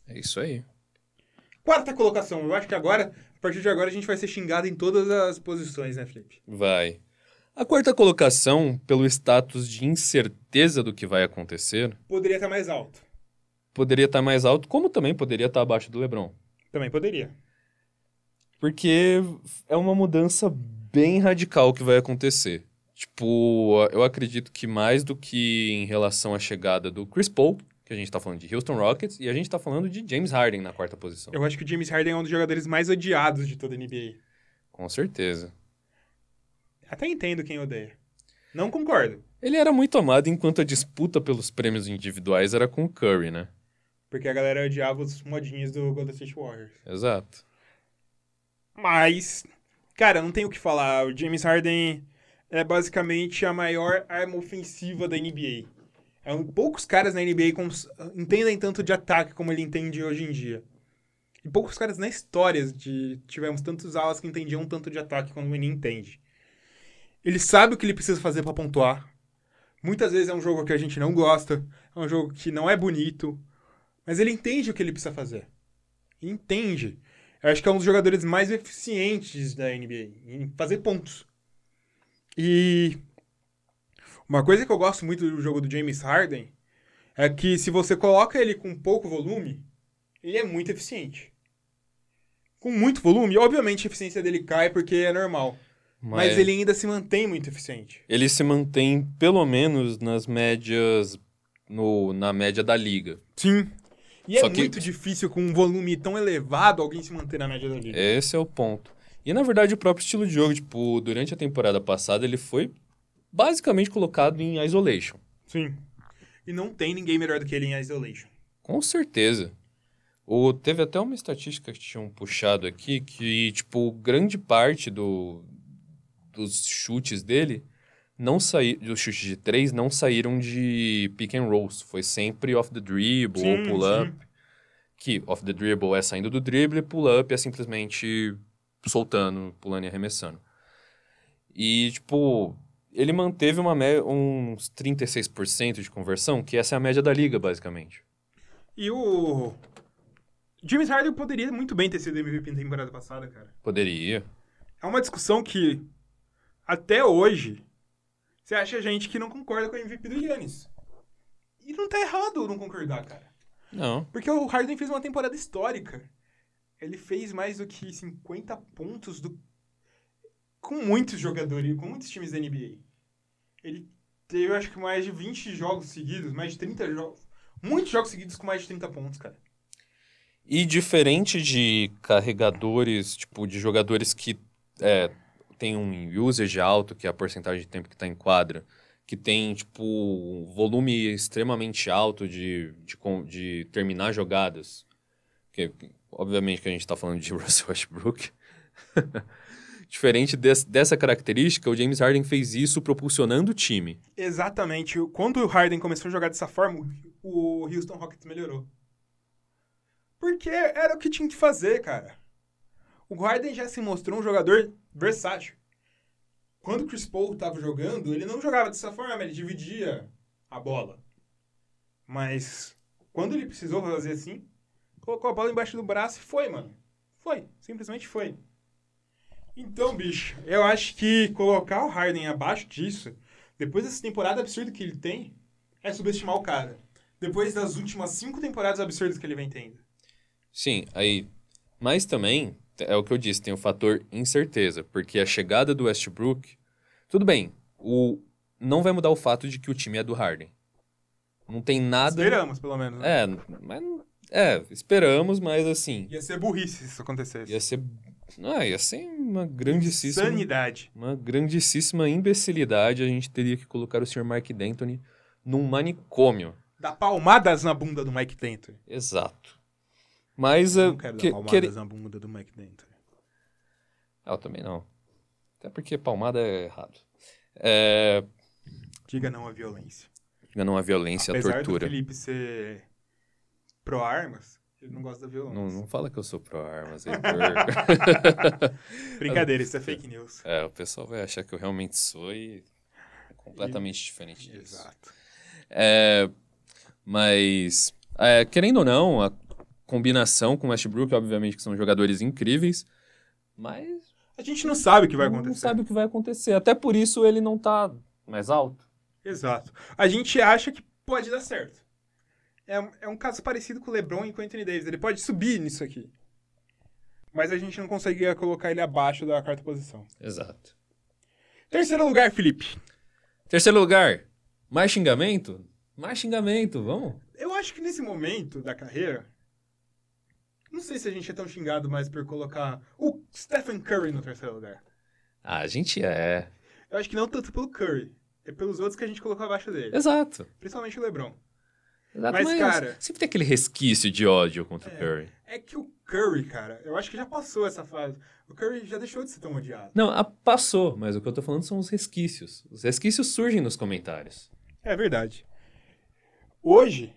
É isso aí. Quarta colocação. Eu acho que agora, a partir de agora, a gente vai ser xingado em todas as posições, né, Felipe? Vai. A quarta colocação, pelo status de incerteza do que vai acontecer, Poderia estar mais alto. poderia estar mais alto, como também poderia estar abaixo do LeBron. Também poderia. Porque é uma mudança bem radical que vai acontecer. Tipo, eu acredito que mais do que em relação à chegada do Chris Paul, que a gente tá falando de Houston Rockets, e a gente tá falando de James Harden na quarta posição. Eu acho que o James Harden é um dos jogadores mais odiados de toda a NBA. Com certeza. Até entendo quem odeia. Não concordo. Ele era muito amado enquanto a disputa pelos prêmios individuais era com o Curry, né? Porque a galera odiava os modinhos do Golden State Warriors. Exato. Mas, cara, não tem o que falar. O James Harden é basicamente a maior arma ofensiva da NBA. É um, poucos caras na NBA cons- entendem tanto de ataque como ele entende hoje em dia. E poucos caras na história de tivemos tantos alas que entendiam tanto de ataque como ele entende. Ele sabe o que ele precisa fazer para pontuar. Muitas vezes é um jogo que a gente não gosta, é um jogo que não é bonito, mas ele entende o que ele precisa fazer. Entende. Eu acho que é um dos jogadores mais eficientes da NBA em fazer pontos. E uma coisa que eu gosto muito do jogo do James Harden é que se você coloca ele com pouco volume, ele é muito eficiente. Com muito volume, obviamente a eficiência dele cai porque é normal. Mas, ele ainda se mantém muito eficiente. ele se mantém pelo menos nas médias no, na média da liga. Sim. E Só é que- muito difícil com um volume tão elevado alguém se manter na média da liga. Esse é o ponto. E na verdade o próprio estilo de jogo, tipo, durante a temporada passada ele foi basicamente colocado em isolation. Sim. E não tem ninguém melhor do que ele em isolation. Com certeza. O, teve até uma estatística que tinham puxado aqui que, tipo, grande parte do, dos chutes dele não saíram, dos chutes de três não saíram de pick and rolls. Foi sempre off the dribble ou Sim, pull up. sim. Que off the dribble é saindo do drible, pull up é simplesmente soltando, pulando e arremessando. E, tipo, ele manteve uma mé- uns 36% de conversão, que essa é a média da liga, basicamente. E o. James Harden poderia muito bem ter sido MVP na temporada passada, cara. Poderia. É uma discussão que, até hoje, você acha gente que não concorda com o MVP do Yannis. E não tá errado não concordar, cara. Não. Porque o Harden fez uma temporada histórica. Ele fez mais do que 50 pontos do... com muitos jogadores, com muitos times da NBA. Ele teve, acho que, mais de 20 jogos seguidos, mais de 30 jogos. Muitos jogos seguidos com mais de 30 pontos, cara. E diferente de carregadores, tipo, de jogadores que é, tem um usage alto, que é a porcentagem de tempo que está em quadra, que tem, tipo, um volume extremamente alto de, de, de terminar jogadas. Que, obviamente que a gente está falando de Russell Westbrook. Diferente des- dessa característica, o James Harden fez isso propulsionando o time. Exatamente. Quando o Harden começou a jogar dessa forma, o Houston Rockets melhorou. Porque era o que tinha que fazer, cara. O Harden já se mostrou um jogador versátil. Quando o Chris Paul estava jogando, ele não jogava dessa forma, ele dividia a bola. Mas quando ele precisou fazer assim, colocou a bola embaixo do braço e foi, mano. Foi, simplesmente foi. Então, bicho, eu acho que colocar o Harden abaixo disso, depois dessa temporada absurda que ele tem, é subestimar o cara. Depois das últimas cinco temporadas absurdas que ele vem tendo. Sim, aí. Mas também, é o que eu disse, tem o fator incerteza, porque a chegada do Westbrook. Tudo bem, o, não vai mudar o fato de que o time é do Harden. Não tem nada. Esperamos, pelo menos. Né? É, mas. É, esperamos, mas assim. Ia ser burrice se isso acontecesse. Ia ser. Ah, ia ser uma grandíssima. Sanidade. Uma grandíssima imbecilidade. A gente teria que colocar o Sr. Mark D'Antoni num manicômio. Dar palmadas na bunda do Mike D'Antoni. Exato. Mas. Eu uh, não quero que- dar palmadas quere- na bunda do Mike D'Antoni. Ah, eu também não. Até porque palmada é errado. É. Diga não à violência. Não a violência, a Apesar tortura. do Felipe ser pró-armas, ele não gosta da violência. Não, não fala que eu sou pró-armas, Heitor. Brincadeira, isso é fake news. é, o pessoal vai achar que eu realmente sou e é completamente diferente disso. Exato. É, mas, é, querendo ou não, a combinação com o Westbrook, obviamente que são jogadores incríveis, mas A gente não sabe o que vai não acontecer. sabe o que vai acontecer. Até por isso ele não tá mais alto. Exato. A gente acha que pode dar certo. É, é um caso parecido com o LeBron e com o Anthony Davis. Ele pode subir nisso aqui. Mas a gente não conseguia colocar ele abaixo da quarta posição. Exato. Terceiro lugar, Felipe. Terceiro lugar, mais xingamento? Mais xingamento, vamos? Eu acho que nesse momento da carreira, não sei se a gente é tão xingado mais por colocar o Stephen Curry no terceiro lugar. Ah, a gente é. Eu acho que não tanto pelo Curry, é pelos outros que a gente colocou abaixo dele. Exato. Principalmente o LeBron. Exato, Mas, cara- Sempre tem aquele resquício de ódio contra o É. Curry. É que o Curry, cara, eu acho que já passou essa fase. O Curry já deixou de ser tão odiado. Não, a- passou, mas o que eu tô falando são os resquícios. Os resquícios surgem nos comentários. É verdade. Hoje,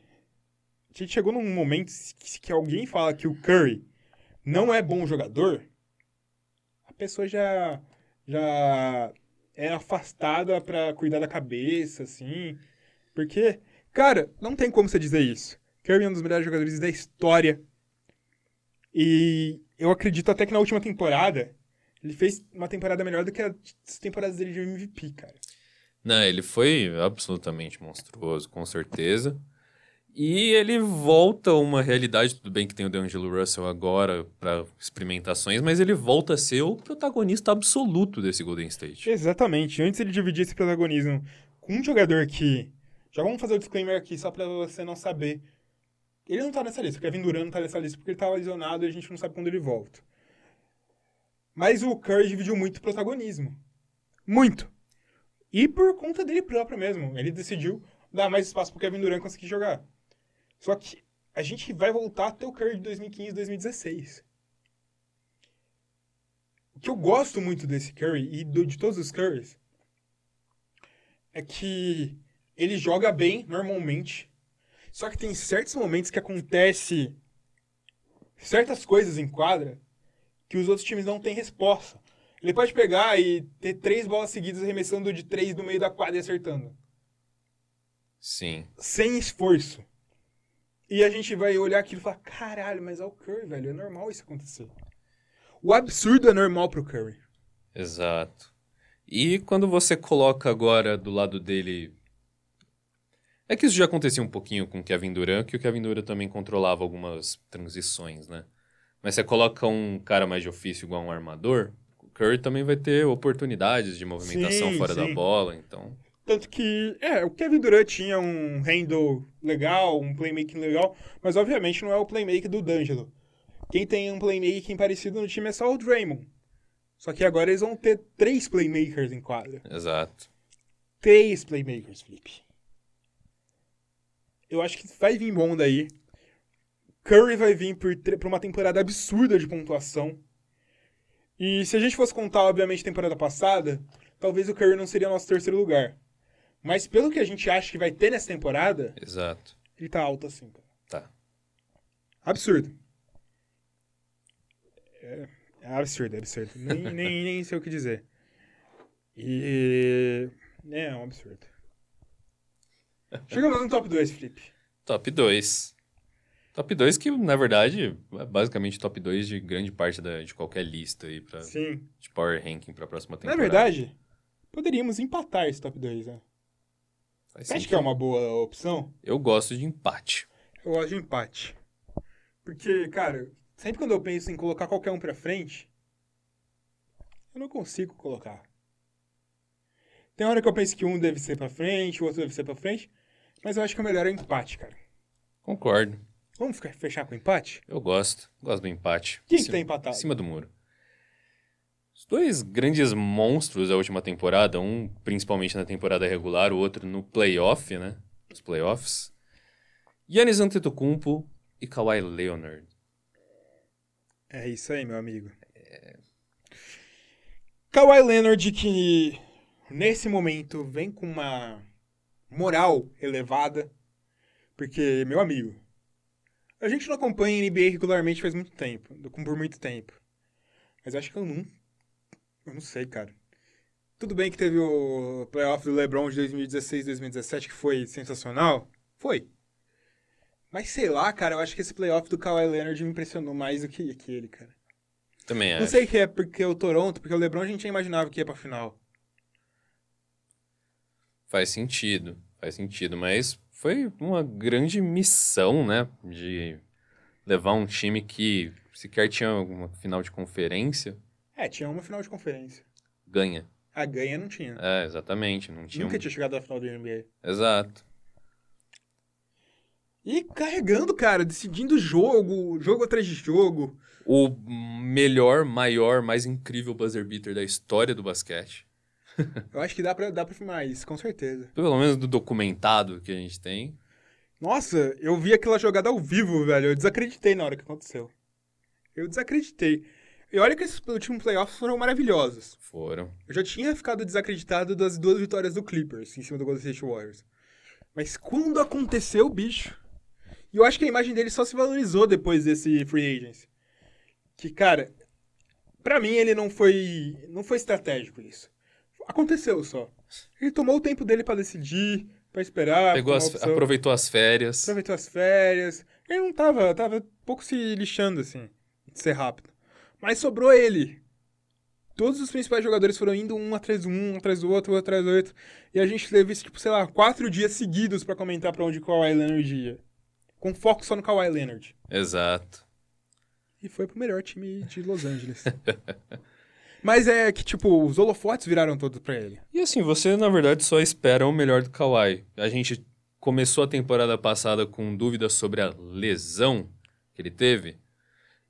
a gente chegou num momento que, que alguém fala que o Curry não é bom jogador, a pessoa já, já é afastada pra cuidar da cabeça, assim. Porque, cara, não tem como você dizer isso. Curry é um dos melhores jogadores da história. E eu acredito até que na última temporada, ele fez uma temporada melhor do que as temporadas dele de MVP, cara. Não, ele foi absolutamente monstruoso, com certeza. E ele volta a uma realidade, tudo bem que tem o DeAngelo Russell agora para experimentações, mas ele volta a ser o protagonista absoluto desse Golden State. Exatamente. Antes ele dividia esse protagonismo com um jogador que. Já vamos fazer o disclaimer aqui, só pra você não saber. Ele não tá nessa lista, o Kevin Durant não tá nessa lista porque ele tava lesionado e a gente não sabe quando ele volta. Mas o Curry dividiu muito protagonismo. Muito. E por conta dele próprio mesmo. Ele decidiu dar mais espaço pro Kevin Durant conseguir jogar. Só que a gente vai voltar até o Curry de 2015, 2016. O que eu gosto muito desse Curry e do- de todos os Currys é que ele joga bem normalmente. Só que tem certos momentos que acontece certas coisas em quadra que os outros times não têm resposta. Ele pode pegar e ter três bolas seguidas arremessando de três no meio da quadra e acertando. Sim. Sem esforço. E a gente vai olhar aquilo e falar, caralho, mas é o Curry, velho. É normal isso acontecer. O absurdo é normal pro Curry. Exato. E quando você coloca agora do lado dele. É que isso já acontecia um pouquinho com o Kevin Durant, que o Kevin Durant também controlava algumas transições, né? Mas você coloca um cara mais de ofício igual um armador, o Curry também vai ter oportunidades de movimentação Sim, fora da sim. bola, então. Tanto que, é, o Kevin Durant tinha um handle legal, um playmaking legal, mas obviamente não é o playmaking do D'Angelo. Quem tem um playmaking parecido no time é só o Draymond. Só que agora eles vão ter três playmakers em quadra. Exato. Três playmakers, Felipe. Eu acho que vai vir bom daí. Curry vai vir por, por uma temporada absurda de pontuação. E se a gente fosse contar, obviamente, a temporada passada, talvez o Curry não seria nosso terceiro lugar. Mas pelo que a gente acha que vai ter nessa temporada, Exato. ele tá alto assim, cara. Tá. Absurdo. É, é absurdo, é absurdo. Nem, nem, nem sei o que dizer. E. É, é um absurdo. Chegamos no top 2, Felipe. Top 2. Top 2 que, na verdade, é basicamente top 2 de grande parte da, de qualquer lista aí pra, Sim. de Power Ranking pra próxima Na temporada. verdade, poderíamos empatar esse top 2, né? Faz sentido. que é uma boa opção? Eu gosto de empate. Eu gosto de empate. Porque, cara, sempre quando eu penso em colocar qualquer um pra frente, eu não consigo colocar. Tem hora que eu penso que um deve ser pra frente, o outro deve ser pra frente, mas eu acho que o melhor é o empate, cara. Concordo. Vamos ficar- fechar com empate? Eu gosto. Gosto do empate. Quem Em que tá empatado? Em cima do muro. Os dois grandes monstros da última temporada, um principalmente na temporada regular, o outro no playoff, né? Os playoffs. Yannis Antetokounmpo e Kawhi Leonard. É isso aí, meu amigo. Kawhi Leonard que nesse momento vem com uma moral elevada, porque meu amigo, a gente não acompanha NBA regularmente faz muito tempo, por muito tempo. Mas acho que eu não eu não sei, cara. Tudo bem que teve o playoff do LeBron de 2016, 2017 que foi sensacional, foi. Mas sei lá, cara, eu acho que esse playoff do Kawhi Leonard me impressionou mais do que aquele, cara. Também Não acho. sei que é porque o Toronto, porque o LeBron a gente já imaginava que ia pra final. Faz sentido. Faz sentido. Mas foi uma grande missão, né? De levar um time que sequer tinha uma final de conferência. É, tinha uma final de conferência. Ganha. A ganha não tinha. É, exatamente. Não tinha. Nunca um- tinha chegado à final do NBA. Exato. E carregando, cara, decidindo jogo, jogo atrás de jogo. O melhor, maior, mais incrível buzzer beater da história do basquete. Eu acho que dá pra, dá pra filmar isso, com certeza. Pelo menos do documentado que a gente tem. Nossa, eu vi aquela jogada ao vivo, velho. Eu desacreditei na hora que aconteceu. Eu desacreditei. E olha que esses últimos playoffs foram maravilhosos. Foram. Eu já tinha ficado desacreditado das duas vitórias do Clippers em cima do Golden State Warriors. Mas quando aconteceu, bicho. E eu acho que a imagem dele só se valorizou depois desse free agency. Que, cara, pra mim ele não foi. Não foi estratégico isso. Aconteceu só. Ele tomou o tempo dele pra decidir, pra esperar. Pegou as, aproveitou as férias. Aproveitou as férias. Ele não tava, tava um pouco se lixando, assim, de ser rápido. Mas sobrou ele. Todos os principais jogadores foram indo um atrás do um, um atrás do outro, um atrás do outro. E a gente teve, tipo, sei lá, quatro dias seguidos pra comentar pra onde o Kawhi Leonard ia. Com foco só no Kawhi Leonard. Exato. E foi pro melhor time de Los Angeles. Mas é que, tipo, os holofotes viraram todos pra ele. E assim, você na verdade só espera o melhor do Kawhi. A gente começou a temporada passada com dúvidas sobre a lesão que ele teve.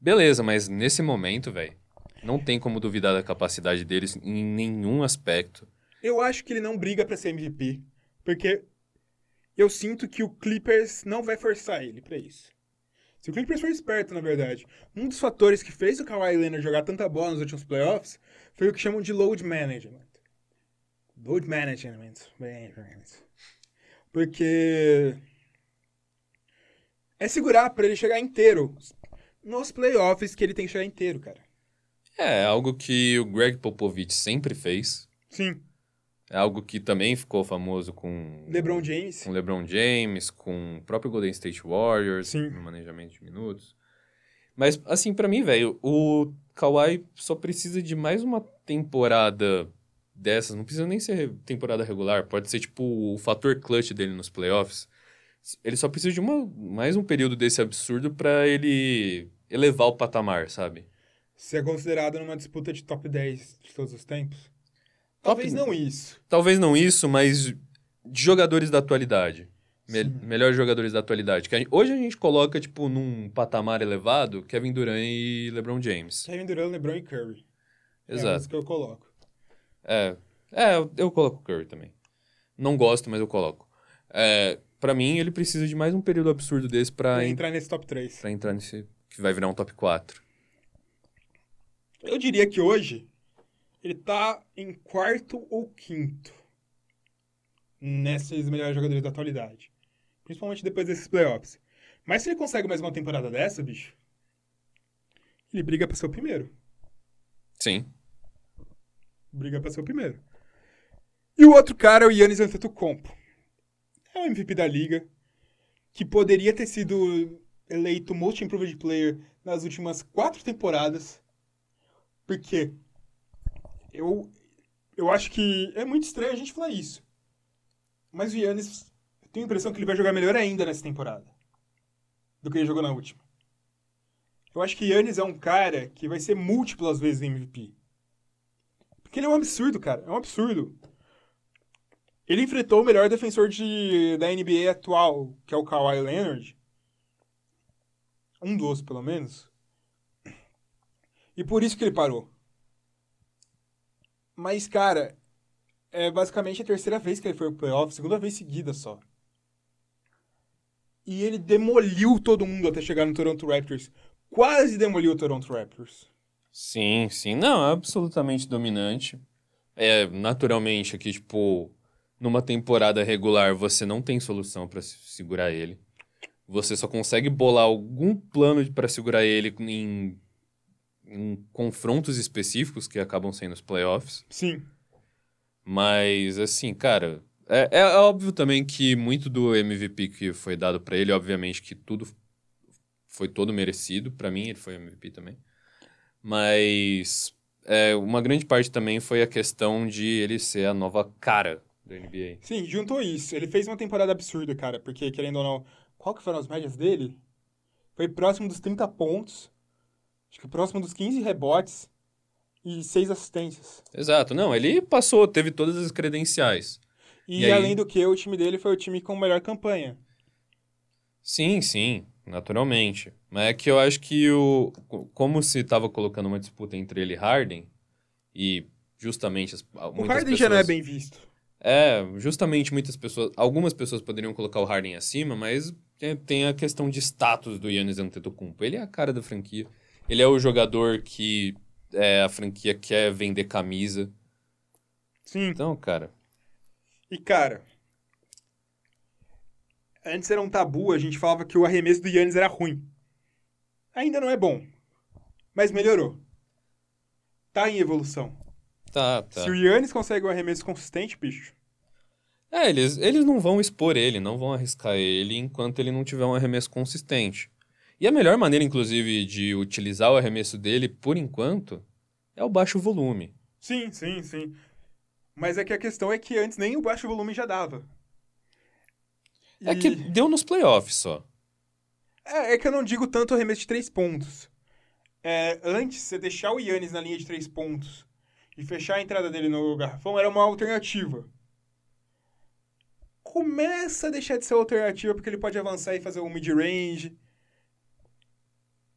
Beleza, mas nesse momento, velho, não tem como duvidar da capacidade deles em nenhum aspecto. Eu acho que ele não briga pra ser MVP, porque eu sinto que o Clippers não vai forçar ele pra isso. Se o Clippers for esperto, na verdade, um dos fatores que fez o Kawhi Leonard jogar tanta bola nos últimos playoffs foi o que chamam de load management. Load management. Porque é segurar pra ele chegar inteiro nos playoffs que ele tem que chegar inteiro, cara. É algo que o Greg Popovich sempre fez. Sim. É algo que também ficou famoso com LeBron James. com LeBron James, com o próprio Golden State Warriors, Sim. no manejamento de minutos. Mas, assim, pra mim, velho, o Kawhi só precisa de mais uma temporada dessas. Não precisa nem ser temporada regular, pode ser, tipo, o fator clutch dele nos playoffs. Ele só precisa de uma, mais um período desse absurdo pra ele elevar o patamar, sabe? Ser considerado numa disputa de top 10 de todos os tempos? Top- Talvez não isso. Talvez não isso, mas de jogadores da atualidade. Me- melhores jogadores da atualidade. Que a gente- hoje a gente coloca, tipo, num patamar elevado, Kevin Durant e LeBron James. Kevin Durant, LeBron e Curry. É Exato. isso que eu coloco. É, é eu, eu coloco o Curry também. Não gosto, mas eu coloco. É, pra mim, ele precisa de mais um período absurdo desse pra, Pra en- entrar nesse top 3. pra entrar nesse... Que vai virar um top 4. Eu diria que hoje ele tá em quarto ou quinto nesses melhores jogadores da atualidade. Principalmente depois desses playoffs. Mas se ele consegue mais uma temporada dessa, bicho, ele briga pra ser o primeiro. Sim. briga pra ser o primeiro. E o outro cara é o Yannis Antetokounmpo. É o MVP da liga, que poderia ter sido eleito Most Improved Player nas últimas quatro temporadas. Porque eu, eu acho que é muito estranho a gente falar isso. Mas o Yannis, eu tenho a impressão que ele vai jogar melhor ainda nessa temporada do que ele jogou na última. Eu acho que Yannis é um cara que vai ser múltiplas vezes MVP. Porque ele é um absurdo, cara. É um absurdo. Ele enfrentou o melhor defensor de, da NBA atual, que é o Kawhi Leonard. Um dos, pelo menos. E por isso que ele parou. Mas, cara, é basicamente a terceira vez que ele foi pro playoff, segunda vez seguida só. E ele demoliu todo mundo até chegar no Toronto Raptors. Quase demoliu o Toronto Raptors. Sim, sim. Não, é absolutamente dominante. É, naturalmente, aqui, tipo, numa temporada regular, você não tem solução para segurar ele. Você só consegue bolar algum plano para segurar ele em, em confrontos específicos que acabam sendo os playoffs. Sim. Mas, assim, cara, é, é óbvio também que muito do MVP que foi dado para ele, obviamente que tudo foi todo merecido. para mim, ele foi MVP também. Mas é, uma grande parte também foi a questão de ele ser a nova cara da NBA. Sim, juntou isso. Ele fez uma temporada absurda, cara, porque, querendo ou não, qual que foram as médias dele? Foi próximo dos 30 pontos, acho que próximo dos 15 rebotes e 6 assistências. Exato, não, ele passou, teve todas as credenciais. E, e além aí... do que, o time dele foi o time com melhor campanha. Sim, sim, naturalmente. Mas é que eu acho que o como se estava colocando uma disputa entre ele e Harden, e justamente as, o Harden pessoas... já não é bem visto. É, justamente muitas pessoas, algumas pessoas poderiam colocar o Harden acima, mas tem a questão de status do Yannis Antetokounmpo. Ele é a cara da franquia. Ele é o jogador que é, a franquia quer vender camisa. Sim. Então, cara. E, cara, antes era um tabu, a gente falava que o arremesso do Yannis era ruim. Ainda não é bom, mas melhorou. Tá em evolução. Tá, tá. Se o Yannis consegue um arremesso consistente, bicho. É, eles, eles não vão expor ele, não vão arriscar ele enquanto ele não tiver um arremesso consistente. E a melhor maneira, inclusive, de utilizar o arremesso dele, por enquanto, é o baixo volume. Sim, sim, sim. Mas é que a questão é que antes nem o baixo volume já dava. E... É que deu nos playoffs só. É, é que eu não digo tanto arremesso de três pontos. É, antes, você deixar o Yannis na linha de três pontos e fechar a entrada dele no garrafão era uma alternativa. Começa a deixar de ser alternativa porque ele pode avançar e fazer um mid-range.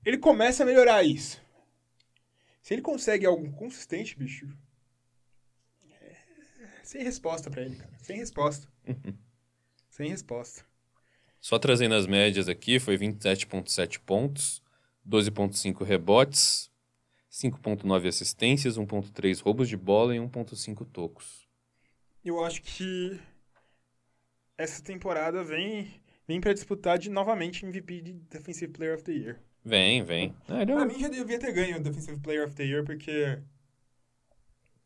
Ele começa a melhorar isso. Se ele consegue algo consistente, bicho. É... Sem resposta para ele, cara. Sem resposta. Sem resposta. Só trazendo as médias aqui, foi 27,7 pontos, 12,5 rebotes, 5.9 assistências, 1.3 roubos de bola e 1.5 tocos. Eu acho que essa temporada vem, vem para disputar de novamente MVP de Defensive Player of the Year. Vem, vem. Ah, Pra mim já devia ter ganho o Defensive Player of the Year, porque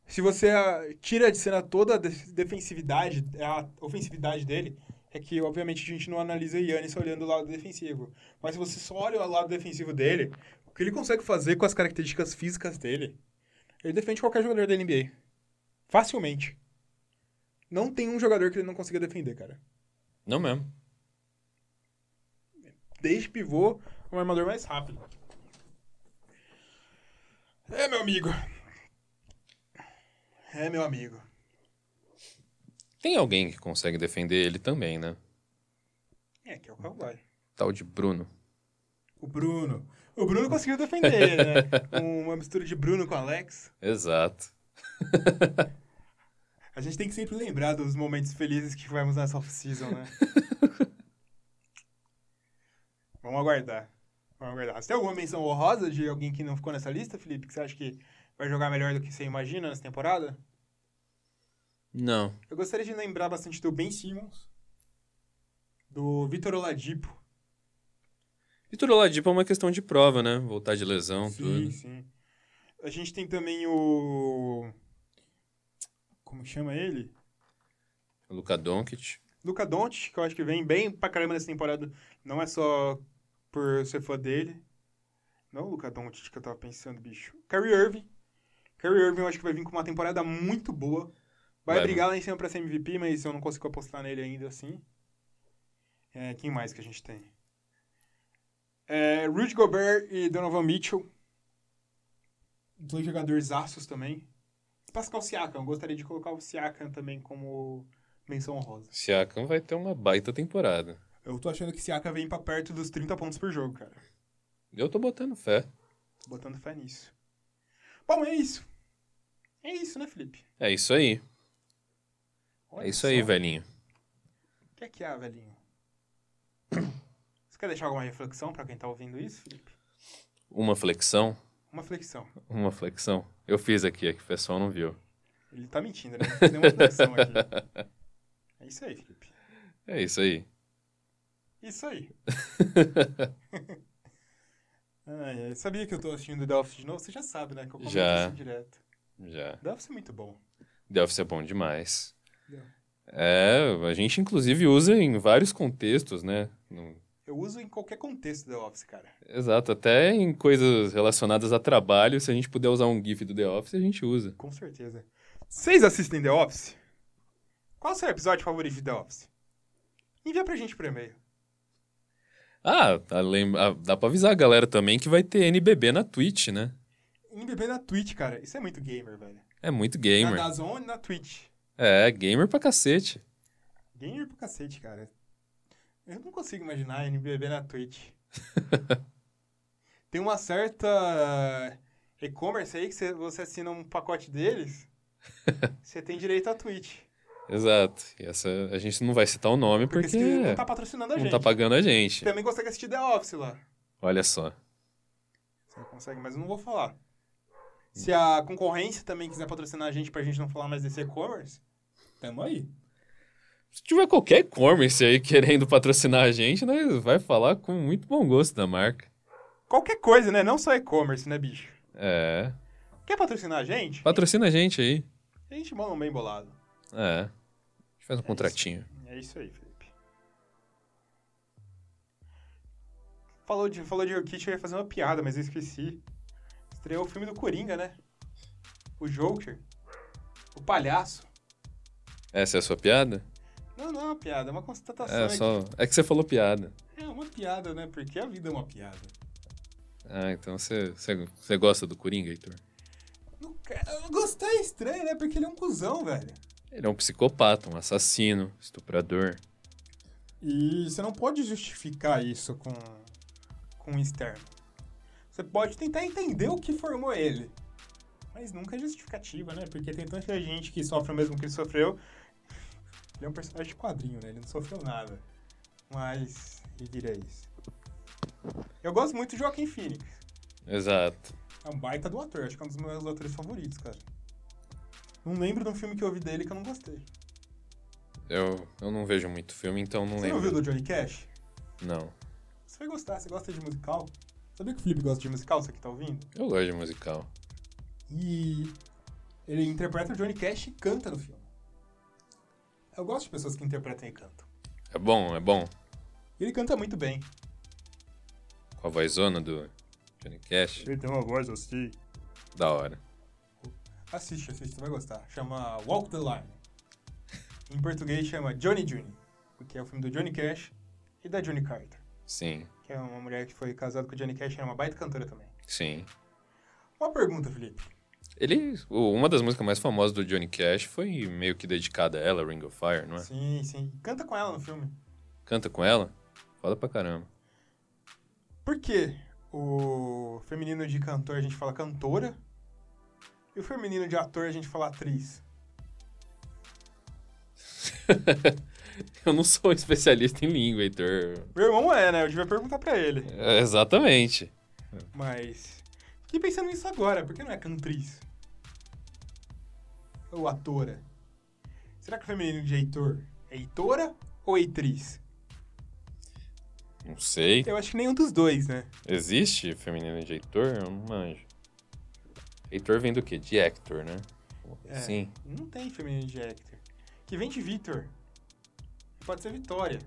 se você ah, tira de cena toda a defensividade, a ofensividade dele, é que obviamente a gente não analisa o Yannis olhando o lado defensivo. Mas se você só olha o lado defensivo dele, o que ele consegue fazer com as características físicas dele, ele defende qualquer jogador da NBA. Facilmente. Não tem um jogador que ele não consiga defender, cara. Não mesmo. Desde pivô, o armador mais rápido. É, meu amigo. É, meu amigo. Tem alguém que consegue defender ele também, né? É, que é o Kawhi. Tal de Bruno. O Bruno. O Bruno conseguiu defender, né? Uma mistura de Bruno com Alex. Exato. A gente tem que sempre lembrar dos momentos felizes que tivemos nessa off-season, né? Vamos aguardar. Vamos aguardar. Você tem alguma menção honrosa de alguém que não ficou nessa lista, Felipe? Que você acha que vai jogar melhor do que você imagina nessa temporada? Não. Eu gostaria de lembrar bastante do Ben Simmons, do Vitor Oladipo, Vitor Oladipo é uma questão de prova, né? Voltar de lesão, sim, tudo. Sim, sim. A gente tem também o... Como chama ele? Luca Doncic. Luca Doncic, que eu acho que vem bem pra caramba nessa temporada. Não é só por ser fã dele. Não o Luka Doncic que eu tava pensando, bicho. Kyrie Irving. Kyrie Irving eu acho que vai vir com uma temporada muito boa. Vai, Vai. brigar lá em cima pra ser MVP, mas eu não consigo apostar nele ainda assim. É, quem mais que a gente tem? É, Rudy Gobert e Donovan Mitchell. Dois jogadores aços também. Pascal Siakam. Eu gostaria de colocar o Siakam também como menção honrosa. Siakam vai ter uma baita temporada. Eu tô achando que Siakam vem pra perto dos 30 pontos por jogo, cara. Eu tô botando fé. Tô botando fé nisso. Bom, é isso. É isso, né, Felipe? É isso aí. Olha É isso aí, só. velhinho. O que é que é, velhinho? Você quer deixar alguma reflexão pra quem tá ouvindo isso, Felipe? Uma flexão. Uma flexão. Uma flexão. Eu fiz aqui, é que o pessoal não viu. Ele tá mentindo, né? Não fez nenhuma flexão aqui. É isso aí, Felipe. É isso aí. Isso aí. Ai, ai, sabia que eu tô assistindo Office de novo? Você já sabe, né? Que eu comento Já. isso direto. Já. Office é muito bom. Office é bom demais. Yeah. É, a gente inclusive usa em vários contextos, né? No- Eu uso em qualquer contexto The Office, cara. Exato, até em coisas relacionadas a trabalho, se a gente puder usar um GIF do The Office, a gente usa. Com certeza. Vocês assistem The Office? Qual o seu episódio favorito de The Office? Envia pra gente por e-mail. Ah, além- ah, dá pra avisar a galera também que vai ter NBB na Twitch, né? NBB na Twitch, cara. Isso é muito gamer, velho. É muito Na gamer. Dazon e na Twitch. É, gamer pra cacete. Gamer pro cacete, cara. Eu não consigo imaginar NBB na Twitch. Tem uma certa e-commerce aí que você, assina um pacote deles, você tem direito à Twitch. Exato. E essa a gente não vai citar o nome Porque, porque, não tá patrocinando a não gente. tá pagando a gente. Também consegue assistir The Office lá. Olha só. Você consegue, mas eu não vou falar. Se a concorrência também quiser patrocinar a gente pra gente não falar mais desse e-commerce, tamo aí. Se tiver qualquer e-commerce aí querendo patrocinar a gente, nós vai falar com muito bom gosto da marca. Qualquer coisa, né? Não só e-commerce, né, bicho? É. Quer patrocinar a gente? Patrocina a gente aí. A gente manda um bem bolado. É. A gente faz um contratinho. É isso aí, Felipe. Falou de, falou de Kit, eu ia fazer uma piada, mas eu esqueci. Estreou o filme do Coringa, né? O Joker. O palhaço. Essa é a sua piada? Não, não é uma piada, é uma constatação. É, aqui. só. É que você falou piada. É uma piada, né? Porque a vida é uma piada. Ah, então você, você, você gosta do Coringa, Heitor? Não Gostar é estranho, né? Porque ele é um cuzão, velho. Ele é um psicopata, um assassino, estuprador. E você não pode justificar isso com, com o externo. Você pode tentar entender o que formou ele. Mas nunca é justificativa, né? Porque tem tanta gente que sofre o mesmo que ele sofreu. Ele é um personagem de quadrinho, né? Ele não sofreu nada. Mas, e diria isso. Eu gosto muito de Joaquim Phoenix. Exato. É um baita do ator. Acho que é um dos meus atores favoritos, cara. Não lembro de um filme que eu vi dele que eu não gostei. Eu, eu não vejo muito filme, então não Você lembro. não viu do Johnny Cash? Não. Você vai gostar, você gosta de musical? Sabia que o Felipe gosta de musical, você que tá ouvindo? Eu gosto de musical. E ele interpreta o Johnny Cash e canta no filme. Eu gosto de pessoas que interpretam e cantam. É bom, é bom. Ele canta muito bem. Com a vozona do Johnny Cash. Ele tem uma voz assim. Da hora. Assiste, assiste, você vai gostar. Chama Walk the Line. Em português chama Johnny Jr., porque é o filme do Johnny Cash e da Johnny Carter, Sim, que é uma mulher que foi casada com o Johnny Cash e era uma baita cantora também. sim. Uma pergunta, Felipe. Ele. Uma das músicas mais famosas do Johnny Cash foi meio que dedicada a ela, Ring of Fire, não é? Sim, sim. Canta com ela no filme. Canta com ela? Foda pra caramba. Por que o feminino de cantor a gente fala cantora e o feminino de ator a gente fala atriz? Eu não sou especialista em língua, Heitor. Meu irmão é, né? Eu devia perguntar pra ele. É, exatamente. Mas. Fiquei pensando nisso agora, por que não é cantriz? Ou atora? Será que o feminino de Heitor é Heitora ou Heitriz? Não sei. Eu acho que nenhum dos dois, né? Existe feminino de Heitor? Eu não manjo. Heitor vem do quê? De Hector, né? É. Sim. Não tem feminino de Hector. Que vem de Vitor. Pode ser Vitória.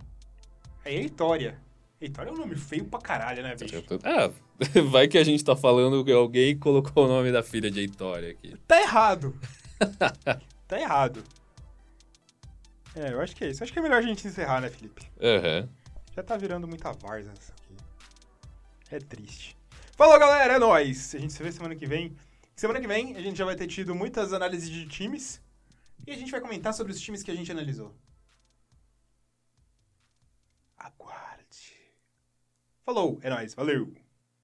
Aí é Heitória. Heitor é um nome feio pra caralho, né, bicho? Ah, vai que a gente tá falando que alguém colocou o nome da filha de Heitor aqui. Tá errado. tá errado. É, eu acho que é isso. Acho que é melhor a gente encerrar, né, Felipe? Aham. Já tá virando muita várzea isso aqui. É triste. Falou, galera, é nóis. A gente se vê semana que vem. Semana que vem a gente já vai ter tido muitas análises de times. E a gente vai comentar sobre os times que a gente analisou. Aguarde. Falou, é nóis, valeu.